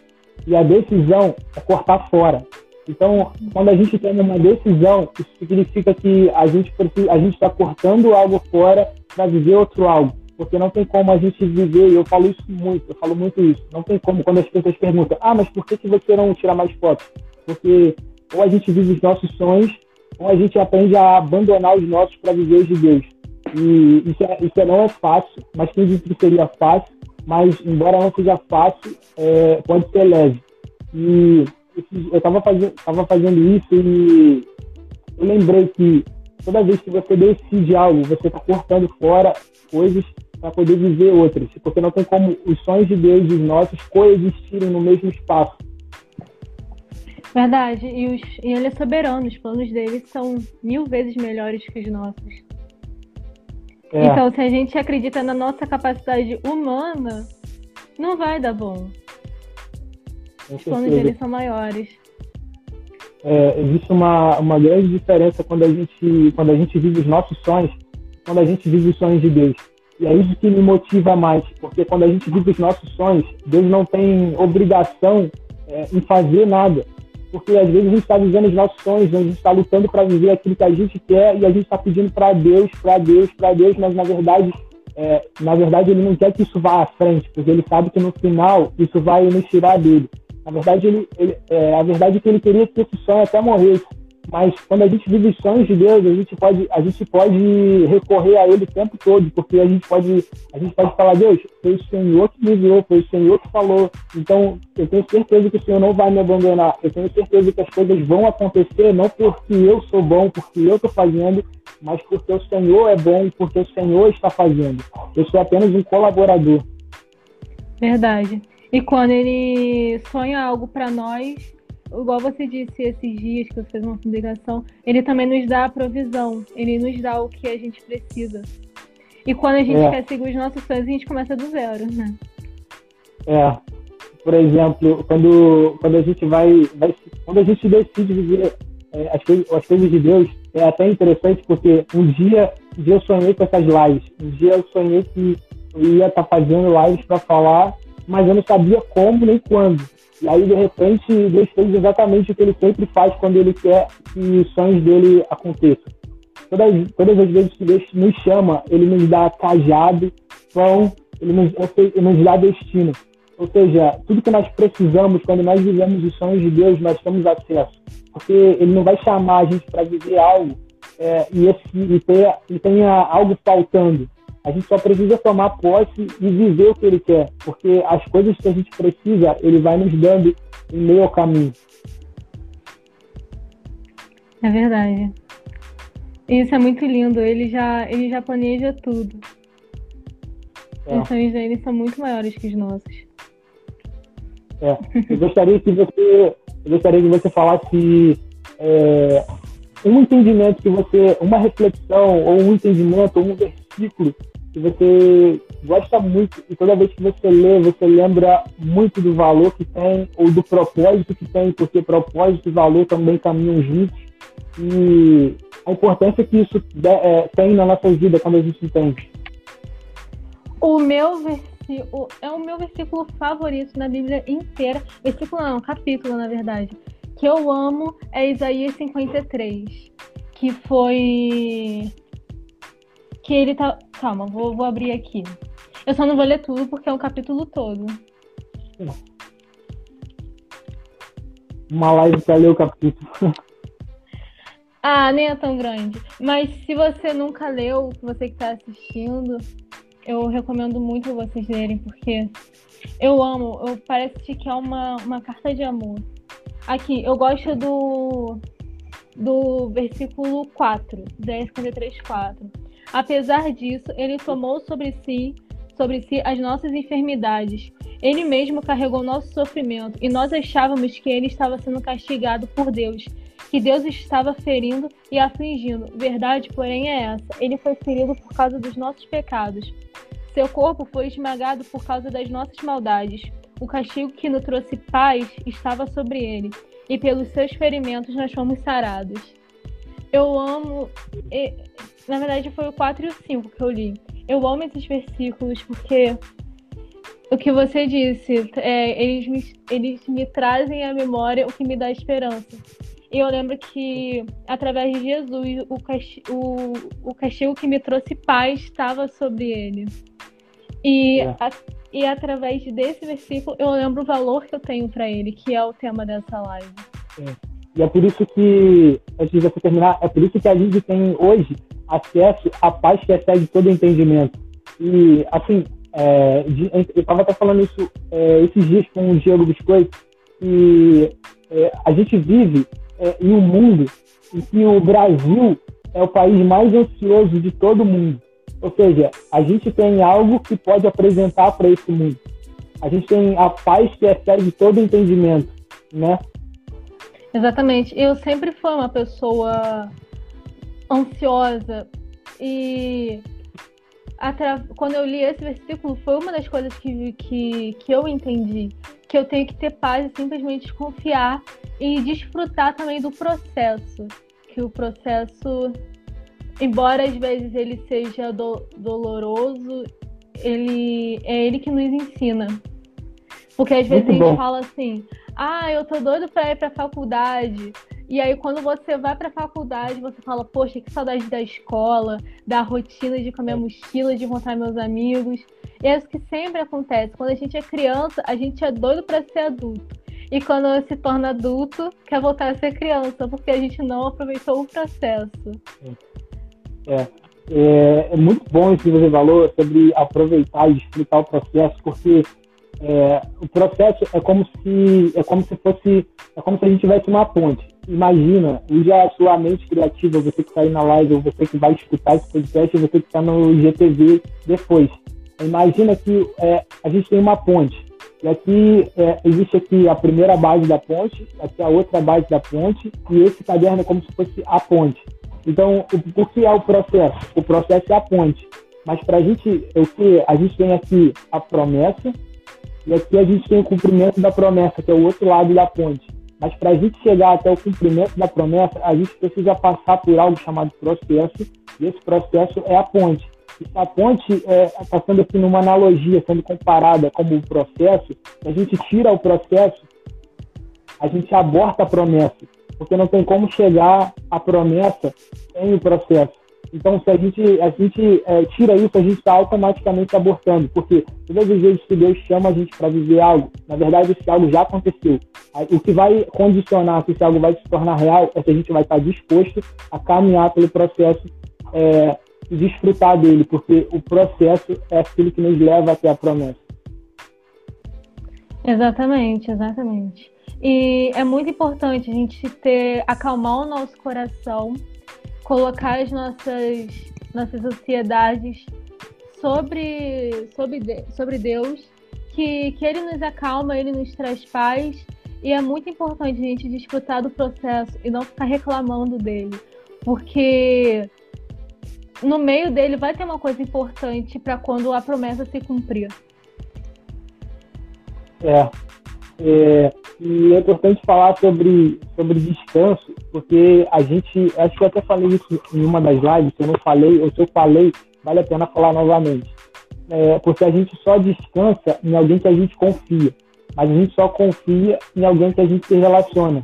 S2: E a decisão é cortar fora. Então, quando a gente toma uma decisão, isso significa que a gente a gente está cortando algo fora para viver outro algo. Porque não tem como a gente viver, e eu falo isso muito, eu falo muito isso. Não tem como quando as pessoas perguntam: "Ah, mas por que que você não tira mais fotos?" Porque ou a gente vive os nossos sonhos, ou a gente aprende a abandonar os nossos para viver os de Deus. E isso, é, isso é, não é fácil, mas quem disse que seria fácil, mas embora não seja fácil, é, pode ser leve. E eu estava fazendo, tava fazendo isso e eu lembrei que toda vez que você decide algo, você está cortando fora coisas para poder viver outras, porque não tem como os sonhos de Deus e os nossos coexistirem no mesmo espaço.
S3: Verdade, e, os, e ele é soberano, os planos dele são mil vezes melhores que os nossos. É. Então, se a gente acredita na nossa capacidade humana, não vai dar bom. Os planos dele são maiores.
S2: É, existe uma, uma grande diferença quando a, gente, quando a gente vive os nossos sonhos, quando a gente vive os sonhos de Deus. E é isso que me motiva mais, porque quando a gente vive os nossos sonhos, Deus não tem obrigação é, em fazer nada porque às vezes a gente está vivendo os nossos sonhos, a gente está lutando para viver aquilo que a gente quer e a gente está pedindo para Deus, para Deus, para Deus, mas na verdade, é, na verdade ele não quer que isso vá à frente, porque ele sabe que no final isso vai nos tirar dele. Na verdade, ele, ele é, a verdade é que ele queria que esse sonho até morresse, mas quando a gente vive os sonhos de Deus, a gente pode, a gente pode recorrer a Ele o tempo todo, porque a gente pode, a gente pode falar, Deus, foi o Senhor que me enviou, foi o Senhor que falou. Então, eu tenho certeza que o Senhor não vai me abandonar. Eu tenho certeza que as coisas vão acontecer, não porque eu sou bom, porque eu estou fazendo, mas porque o Senhor é bom, porque o Senhor está fazendo. Eu sou apenas um colaborador.
S3: Verdade. E quando ele sonha algo para nós, igual você disse esses dias que você fez uma publicação, ele também nos dá a provisão, ele nos dá o que a gente precisa. E quando a gente é. quer seguir os nossos sonhos, a gente começa do zero, né?
S2: É. Por exemplo, quando, quando a gente vai, vai quando a gente decide viver é, as, coisas, as coisas de Deus, é até interessante porque um dia, um dia eu sonhei com essas lives, um dia eu sonhei que eu ia estar tá fazendo lives para falar, mas eu não sabia como nem quando. E aí, de repente, Deus fez exatamente o que ele sempre faz quando ele quer que os sonhos dele aconteçam. Todas, todas as vezes que Deus nos chama, ele nos dá cajado, pão, ele nos, ele nos dá destino. Ou seja, tudo que nós precisamos, quando nós vivemos os sonhos de Deus, nós temos acesso. Porque ele não vai chamar a gente para viver algo é, e, esse, e, ter, e tenha algo faltando. A gente só precisa tomar posse e viver o que ele quer, porque as coisas que a gente precisa, ele vai nos dando em meio ao caminho.
S3: É verdade. Isso é muito lindo. Ele já, ele já planeja tudo. É. Os sonhos dele são muito maiores que os nossos.
S2: É. Eu gostaria que você, eu gostaria que você falasse é, um entendimento que você, uma reflexão ou um entendimento ou um versículo que você gosta muito e toda vez que você lê, você lembra muito do valor que tem ou do propósito que tem, porque propósito e valor também caminham juntos e a importância que isso é, tem na nossa vida quando a gente entende.
S3: O meu versículo é o meu versículo favorito na Bíblia inteira. Versículo não, capítulo, na verdade. Que eu amo é Isaías 53. Que foi que ele tá. Calma, vou, vou abrir aqui. Eu só não vou ler tudo porque é um capítulo todo.
S2: uma live para ler o capítulo.
S3: Ah, nem é tão grande. Mas se você nunca leu, você que está assistindo, eu recomendo muito vocês lerem, porque eu amo, eu, parece que é uma, uma carta de amor. Aqui, eu gosto do, do versículo 4, 10, 53, 4. Apesar disso, ele tomou sobre si, sobre si as nossas enfermidades. Ele mesmo carregou nosso sofrimento e nós achávamos que ele estava sendo castigado por Deus que Deus estava ferindo e afligindo. Verdade, porém, é essa: ele foi ferido por causa dos nossos pecados. Seu corpo foi esmagado por causa das nossas maldades. O castigo que nos trouxe paz estava sobre ele, e pelos seus ferimentos nós fomos sarados. Eu amo. Na verdade, foi o 4 e o 5 que eu li. Eu amo esses versículos porque o que você disse, é, eles, me, eles me trazem à memória o que me dá esperança. E eu lembro que, através de Jesus, o, castigo, o, o castigo que me trouxe paz estava sobre ele. E, é. a, e através desse versículo, eu lembro o valor que eu tenho para ele, que é o tema dessa live.
S2: É. E é por isso que, antes de você terminar, é por isso que a gente tem hoje acesso à paz que excede todo entendimento. E, assim, é, eu estava até falando isso é, esses dias com o Diego Biscoito, que é, a gente vive é, em um mundo em que o Brasil é o país mais ansioso de todo mundo. Ou seja, a gente tem algo que pode apresentar para esse mundo. A gente tem a paz que excede todo entendimento, né?
S3: Exatamente. Eu sempre fui uma pessoa ansiosa e quando eu li esse versículo foi uma das coisas que, que, que eu entendi que eu tenho que ter paz e simplesmente confiar e desfrutar também do processo. Que o processo, embora às vezes ele seja do, doloroso, ele é ele que nos ensina. Porque às vezes Muito a gente bom. fala assim: ah, eu tô doido pra ir pra faculdade. E aí, quando você vai pra faculdade, você fala: poxa, que saudade da escola, da rotina de comer mochila, de encontrar meus amigos. E é isso que sempre acontece. Quando a gente é criança, a gente é doido para ser adulto. E quando se torna adulto, quer voltar a ser criança, porque a gente não aproveitou o processo.
S2: É, é, é muito bom esse que você falou sobre aproveitar e desfrutar o processo, porque é, o processo é como se é como se fosse é como se a gente tivesse uma ponte. Imagina, use a sua mente criativa, você que está aí na live, ou você que vai escutar esse podcast, ou você que está no GTV depois. Imagina que é, a gente tem uma ponte. E aqui é, existe aqui a primeira base da ponte, aqui a outra base da ponte, e esse caderno é como se fosse a ponte. Então, o, o que é o processo? O processo é a ponte. Mas para a gente, o que a gente tem aqui a promessa, e aqui a gente tem o cumprimento da promessa, que é o outro lado da ponte. Mas para a gente chegar até o cumprimento da promessa, a gente precisa passar por algo chamado processo, e esse processo é a ponte. A ponte está é, tá sendo aqui numa analogia, sendo comparada como o processo. A gente tira o processo, a gente aborta a promessa, porque não tem como chegar à promessa sem o processo. Então, se a gente, a gente é, tira isso, a gente está automaticamente abortando, porque todas as vezes que Deus chama a gente para viver algo, na verdade, esse algo já aconteceu. O que vai condicionar se esse algo vai se tornar real é se a gente vai estar disposto a caminhar pelo processo é, desfrutar dele, porque o processo é aquilo que nos leva até a promessa.
S3: Exatamente, exatamente. E é muito importante a gente ter, acalmar o nosso coração, colocar as nossas, nossas ansiedades sobre, sobre, sobre Deus, que, que Ele nos acalma, Ele nos traz paz. E é muito importante a gente desfrutar do processo e não ficar reclamando dele. Porque no meio dele vai ter uma coisa importante para quando a promessa se cumprir.
S2: É, é, e é importante falar sobre, sobre descanso, porque a gente, acho que eu até falei isso em uma das lives, se eu não falei, ou se eu falei, vale a pena falar novamente. É, porque a gente só descansa em alguém que a gente confia, mas a gente só confia em alguém que a gente se relaciona.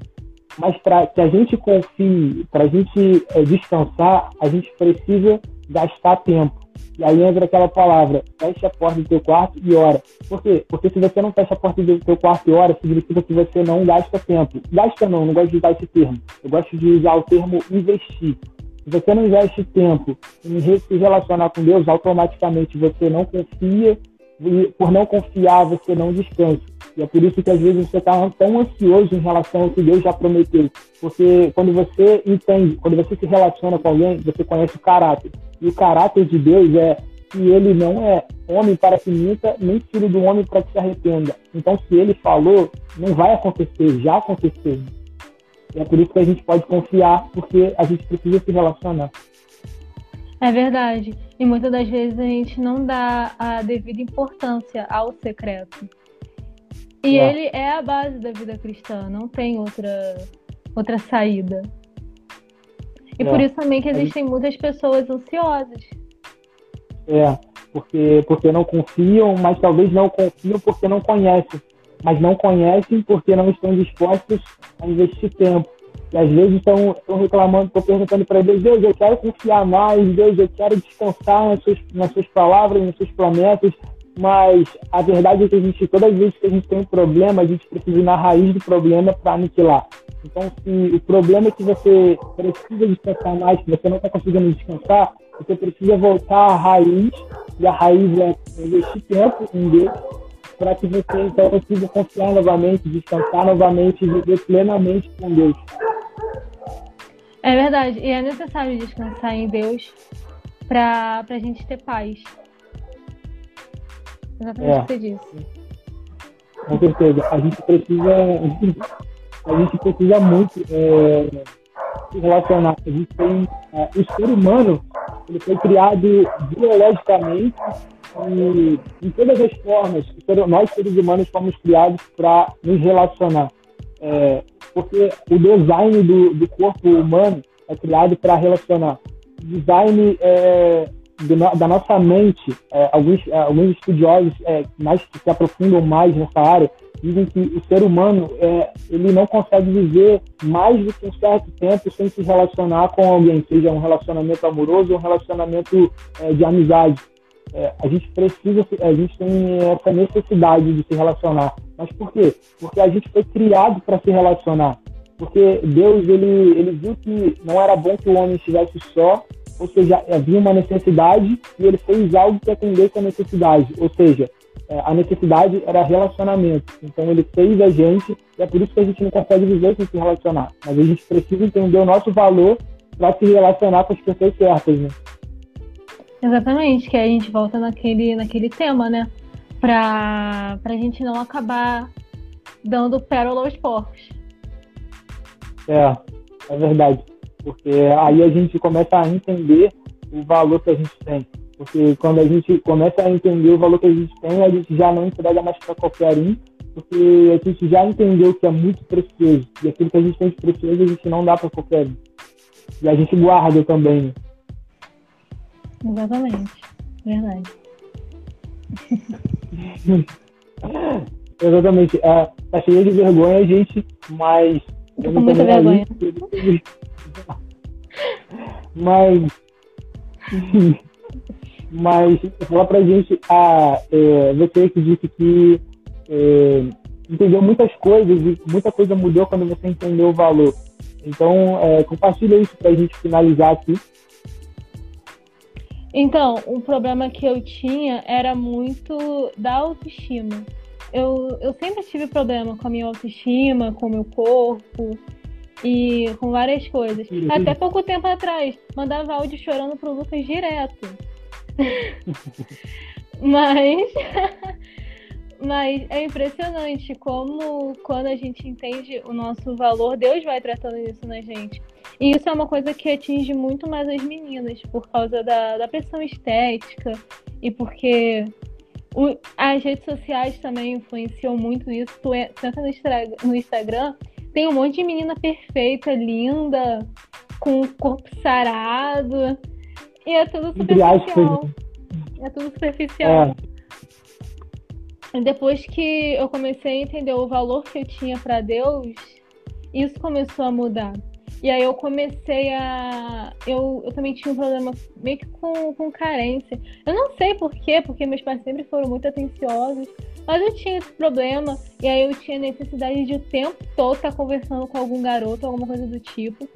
S2: Mas para que a gente confie, para a gente é, descansar, a gente precisa gastar tempo. E aí entra aquela palavra, feche a porta do teu quarto e ora. Por quê? Porque se você não fecha a porta do teu quarto e ora, significa que você não gasta tempo. Gasta não, não gosto de usar esse termo. Eu gosto de usar o termo investir. Se você não investe tempo em se relacionar com Deus, automaticamente você não confia e por não confiar você não descansa. E é por isso que às vezes você está tão ansioso em relação ao que Deus já prometeu. Porque quando você entende, quando você se relaciona com alguém, você conhece o caráter. E o caráter de Deus é que ele não é homem para que minta, nem filho do homem para que se arrependa. Então, se ele falou, não vai acontecer, já aconteceu. E é por isso que a gente pode confiar, porque a gente precisa se relacionar.
S3: É verdade. E muitas das vezes a gente não dá a devida importância ao secreto. E ele é a base da vida cristã, não tem outra, outra saída. E é. por isso também que existem muitas pessoas ansiosas.
S2: É, porque, porque não confiam, mas talvez não confiam porque não conhecem. Mas não conhecem porque não estão dispostos a investir tempo. E às vezes estão, estão reclamando, estão perguntando para Deus, Deus, eu quero confiar mais, Deus, eu quero descansar nas suas, nas suas palavras, nas suas promessas, mas a verdade é que a gente, todas as vezes que a gente tem um problema, a gente precisa ir na raiz do problema para aniquilar. Então, se o problema é que você precisa descansar mais, que você não está conseguindo descansar, você precisa voltar à raiz, e a raiz é investir tempo em Deus, para que você então consiga confiar novamente, descansar novamente viver plenamente com Deus.
S3: É verdade, e é necessário descansar em Deus para a gente ter paz. Exatamente é. o que você disse.
S2: Com certeza. A gente precisa. A gente precisa muito é, se relacionar. A gente tem. É, o ser humano ele foi criado biologicamente e em todas as formas. Nós, seres humanos, fomos criados para nos relacionar. É, porque o design do, do corpo humano é criado para relacionar. O design é, do, da nossa mente, é, alguns, é, alguns estudiosos é, mais que se aprofundam mais nessa área dizem que o ser humano é, ele não consegue viver mais do que um certo tempo sem se relacionar com alguém, seja um relacionamento amoroso ou um relacionamento é, de amizade. É, a gente precisa, a gente tem essa necessidade de se relacionar. Mas por quê? Porque a gente foi criado para se relacionar. Porque Deus ele, ele viu que não era bom que o homem estivesse só, ou seja, havia uma necessidade e ele fez algo que atendesse a necessidade. Ou seja, é, a necessidade era relacionamento. Então ele fez a gente e é por isso que a gente não consegue viver sem se relacionar. Mas a gente precisa entender o nosso valor para se relacionar com as pessoas certas, né?
S3: Exatamente, que a gente volta naquele, naquele tema, né? Pra, pra gente não acabar dando pérola aos porcos.
S2: É, é verdade. Porque aí a gente começa a entender o valor que a gente tem. Porque quando a gente começa a entender o valor que a gente tem, a gente já não entrega mais para qualquer um, porque a gente já entendeu que é muito precioso. E aquilo que a gente tem de precioso, a gente não dá para qualquer um. E a gente guarda também, né?
S3: Exatamente. Verdade.
S2: Exatamente. É, tá cheio de vergonha a gente, mas.
S3: Eu com muita vergonha.
S2: mas. mas fala pra gente, ah, é, você que disse que é, entendeu muitas coisas e muita coisa mudou quando você entendeu o valor. Então, é, compartilha isso pra gente finalizar aqui.
S3: Então, o problema que eu tinha era muito da autoestima. Eu, eu sempre tive problema com a minha autoestima, com o meu corpo e com várias coisas. Até pouco tempo atrás, mandava áudio chorando pro Lucas direto. Mas. Mas é impressionante como, quando a gente entende o nosso valor, Deus vai tratando isso na gente. E isso é uma coisa que atinge muito mais as meninas, por causa da, da pressão estética e porque o, as redes sociais também influenciam muito isso. Tu entra no, no Instagram, tem um monte de menina perfeita, linda, com o corpo sarado. E é tudo superficial. É tudo superficial. É. Depois que eu comecei a entender o valor que eu tinha para Deus, isso começou a mudar. E aí eu comecei a. Eu, eu também tinha um problema meio que com, com carência. Eu não sei por quê, porque meus pais sempre foram muito atenciosos. Mas eu tinha esse problema. E aí eu tinha necessidade de o tempo todo estar conversando com algum garoto, alguma coisa do tipo.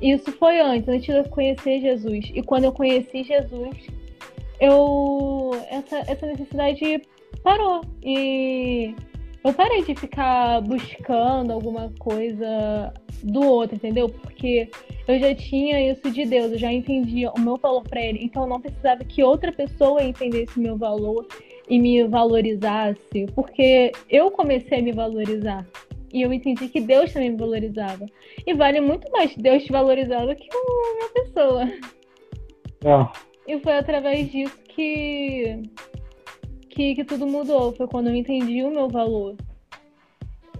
S3: Isso foi antes, antes de eu conhecer Jesus. E quando eu conheci Jesus, eu. Essa, essa necessidade parou. E eu parei de ficar buscando alguma coisa do outro, entendeu? Porque eu já tinha isso de Deus, eu já entendia o meu valor para ele, então eu não precisava que outra pessoa entendesse o meu valor e me valorizasse, porque eu comecei a me valorizar. E eu entendi que Deus também me valorizava. E vale muito mais Deus te valorizar do que uma pessoa. É. E foi através disso que, que, que tudo mudou. Foi quando eu entendi o meu valor.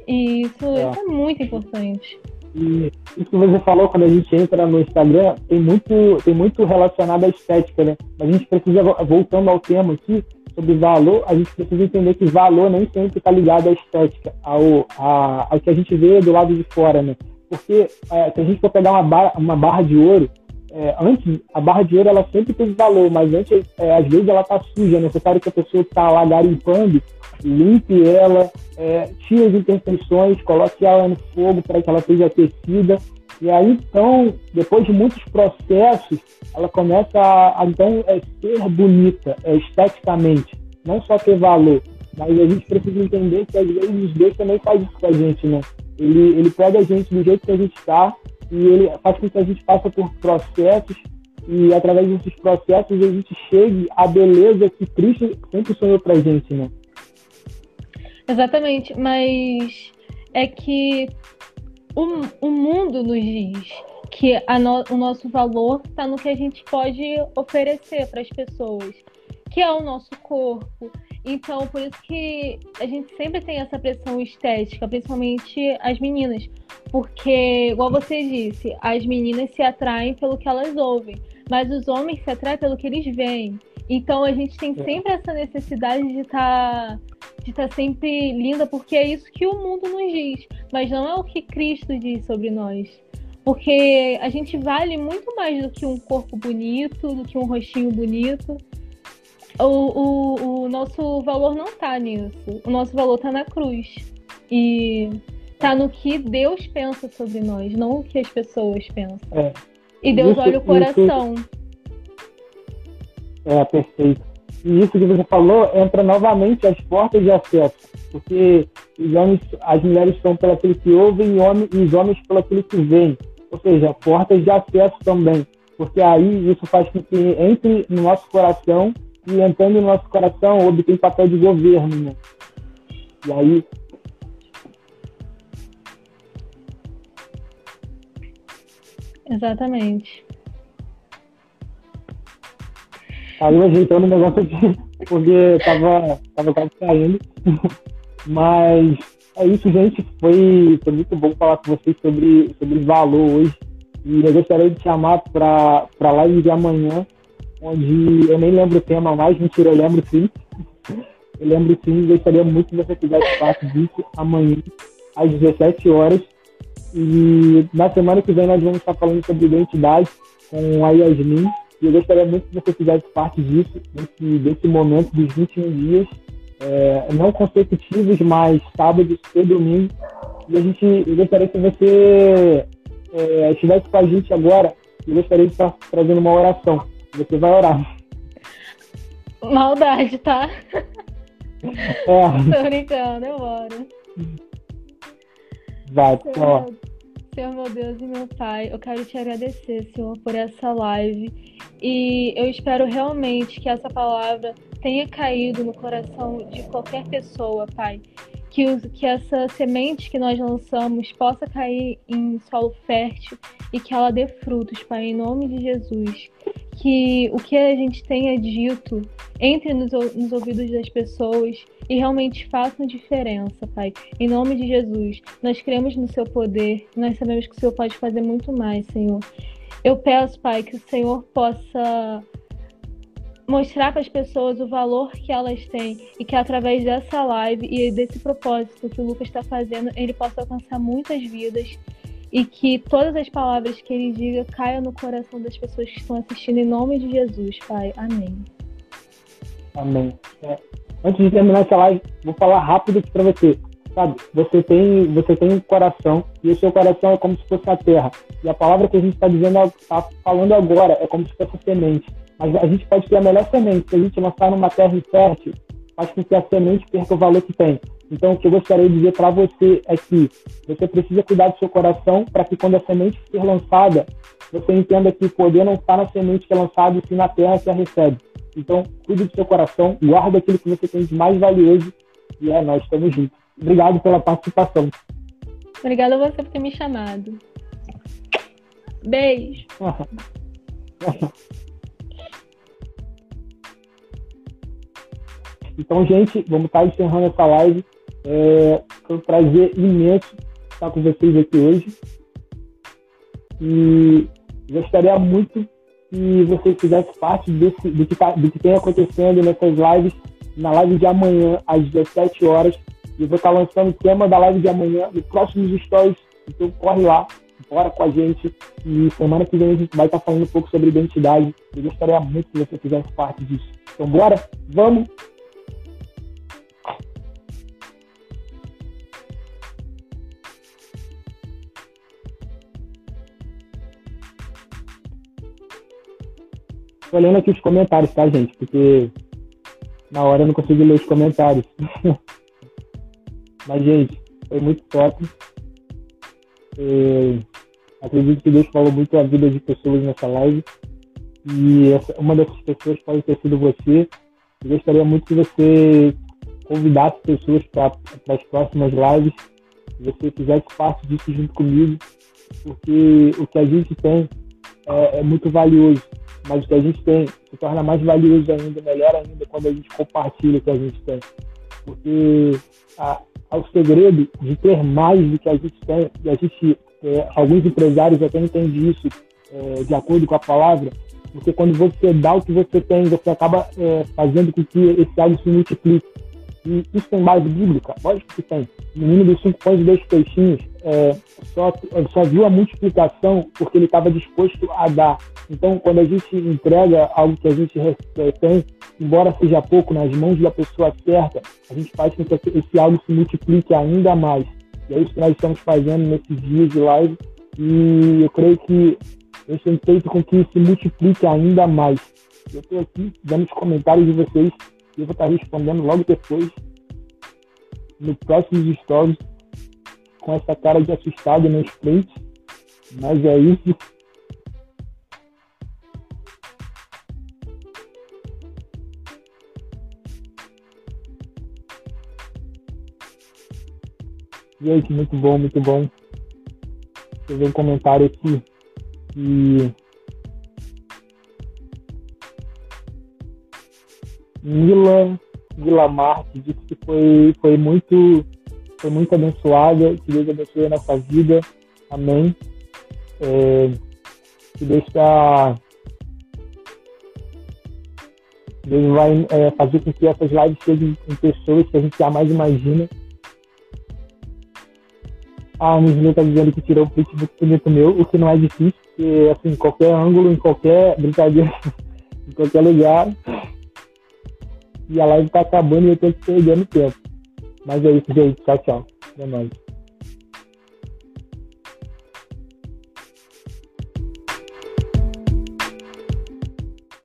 S3: E isso é, isso é muito importante.
S2: E isso que você falou quando a gente entra no Instagram tem muito, tem muito relacionado à estética, né? Mas a gente precisa, voltando ao tema aqui, sobre valor, a gente precisa entender que valor nem sempre está ligado à estética, ao, a, ao que a gente vê do lado de fora, né? Porque é, se a gente for pegar uma barra, uma barra de ouro, é, antes, a barra de ouro ela sempre teve valor, mas antes, é, às vezes ela tá suja, é necessário que a pessoa que está lá garimpando limpe ela, é, tire as imperfeições, coloque ela no fogo para que ela seja aquecida. E aí, então, depois de muitos processos, ela começa a, a então, é, ser bonita é, esteticamente, não só ter valor. Mas a gente precisa entender que às vezes Deus também faz isso com a gente, né? Ele, ele pega a gente do jeito que a gente está e ele faz com que a gente passe por processos e através desses processos a gente chegue à beleza que Cristo sempre sonhou pra gente, né?
S3: Exatamente, mas é que o, o mundo nos diz que no, o nosso valor está no que a gente pode oferecer para as pessoas, que é o nosso corpo. Então, por isso que a gente sempre tem essa pressão estética, principalmente as meninas. Porque, igual você disse, as meninas se atraem pelo que elas ouvem, mas os homens se atraem pelo que eles veem. Então a gente tem é. sempre essa necessidade de estar tá, de estar tá sempre linda, porque é isso que o mundo nos diz, mas não é o que Cristo diz sobre nós. Porque a gente vale muito mais do que um corpo bonito, do que um rostinho bonito. O, o, o nosso valor não está nisso. O nosso valor está na cruz. E está no que Deus pensa sobre nós, não o que as pessoas pensam. É. E Deus isso, olha o coração. Isso
S2: é, perfeito. E isso que você falou entra novamente as portas de acesso, porque os homens, as mulheres são pelo que ouvem e, e os homens pelo que veem. Ou seja, portas de acesso também, porque aí isso faz com que entre no nosso coração e entrando no nosso coração obtém papel de governo, né? E aí
S3: Exatamente.
S2: Caiu ajeitando o negócio aqui, porque tava, tava quase caindo. Mas é isso, gente. Foi, foi muito bom falar com vocês sobre, sobre valor hoje. E eu gostaria de chamar para a live de amanhã, onde eu nem lembro o tema mais, mentira, eu lembro sim. Eu lembro sim, gostaria muito que você fizesse parte disso amanhã, às 17 horas. E na semana que vem nós vamos estar falando sobre identidade com a Yasmin. E eu gostaria muito que você fizesse parte disso, desse, desse momento dos 21 dias, é, não consecutivos, mas sábado e domingo. E a gente, eu gostaria que você é, estivesse com a gente agora. Eu gostaria de estar trazendo uma oração. Você vai orar.
S3: Maldade, tá? É. Tô brincando, eu oro.
S2: Vai, ó.
S3: Senhor, meu Deus e meu Pai, eu quero te agradecer, Senhor, por essa live. E eu espero realmente que essa palavra tenha caído no coração de qualquer pessoa, Pai. Que, os, que essa semente que nós lançamos possa cair em solo fértil e que ela dê frutos, Pai, em nome de Jesus. Que o que a gente tenha dito entre nos, nos ouvidos das pessoas e realmente façam diferença, Pai. Em nome de Jesus, nós cremos no Seu poder, nós sabemos que o Senhor pode fazer muito mais, Senhor. Eu peço, Pai, que o Senhor possa mostrar para as pessoas o valor que elas têm e que através dessa live e desse propósito que o Lucas está fazendo, ele possa alcançar muitas vidas e que todas as palavras que ele diga caiam no coração das pessoas que estão assistindo em nome de Jesus, Pai. Amém.
S2: Amém. É. Antes de terminar essa live, vou falar rápido aqui para você. Sabe, você tem, você tem um coração e o seu coração é como se fosse a terra. E a palavra que a gente está dizendo, está falando agora, é como se fosse a semente. Mas a gente pode ter a melhor semente. Se a gente lançar numa terra infértil, faz com que a semente perca o valor que tem. Então, o que eu gostaria de dizer para você é que você precisa cuidar do seu coração para que quando a semente for lançada, você entenda que o poder não está na semente que é lançada, e sim na terra que a recebe. Então, cuide do seu coração, guarda aquilo que você tem de mais valioso e é, nós estamos juntos. Obrigado pela participação.
S3: Obrigada a você por ter me chamado. Beijo.
S2: Então, gente, vamos estar encerrando essa live. É, foi um prazer imenso estar com vocês aqui hoje. E gostaria muito que você fizesse parte desse, do, que tá, do que tem acontecendo nessas lives, na live de amanhã, às 17 horas. Eu vou estar lançando o tema da live de amanhã no próximos stories. Então corre lá, bora com a gente. E semana que vem a gente vai estar falando um pouco sobre identidade. Eu gostaria muito que você fizesse parte disso. Então bora, vamos! Tô olhando aqui os comentários, tá, gente? Porque na hora eu não consigo ler os comentários. Mas, gente, foi muito top. É, acredito que Deus falou muito a vida de pessoas nessa live. E essa, uma dessas pessoas pode ter sido você. Eu gostaria muito que você convidasse pessoas para as próximas lives. Se você fizesse parte disso junto comigo. Porque o que a gente tem é, é muito valioso mas o que a gente tem se torna mais valioso ainda, melhor ainda, quando a gente compartilha o que a gente tem. Porque a, o segredo de ter mais do que a gente tem, e a gente, é, alguns empresários até entendem isso é, de acordo com a palavra, porque quando você dá o que você tem, você acaba é, fazendo com que esse algo se multiplique. E isso tem base bíblica? Lógico que tem. O menino dos cinco pães e dois peixinhos é, só, só viu a multiplicação porque ele estava disposto a dar. Então, quando a gente entrega algo que a gente tem, embora seja pouco, nas mãos da pessoa certa, a gente faz com que esse algo se multiplique ainda mais. E é isso que nós estamos fazendo nesses dias de live. E eu creio que eu tenho feito com que se multiplique ainda mais. Eu estou aqui dando os comentários de vocês eu vou estar respondendo logo depois, no próximo stories, com essa cara de assustado no frente. Mas é isso. Gente, muito bom, muito bom. Ver um comentário aqui. E Mila Mila Marques disse que foi, foi muito foi muito abençoada, que Deus abençoe a nossa vida, amém. É, que Deus está Deus vai é, fazer com que essas lives cheguem em pessoas que a gente jamais imagina. A Angela está dizendo que tirou o print muito bonito meu, o que não é difícil, porque assim, em qualquer ângulo, em qualquer brincadeira, em qualquer lugar, e a live tá acabando e eu tô perdendo tempo. Mas é isso, gente. Tchau, tchau. É nóis.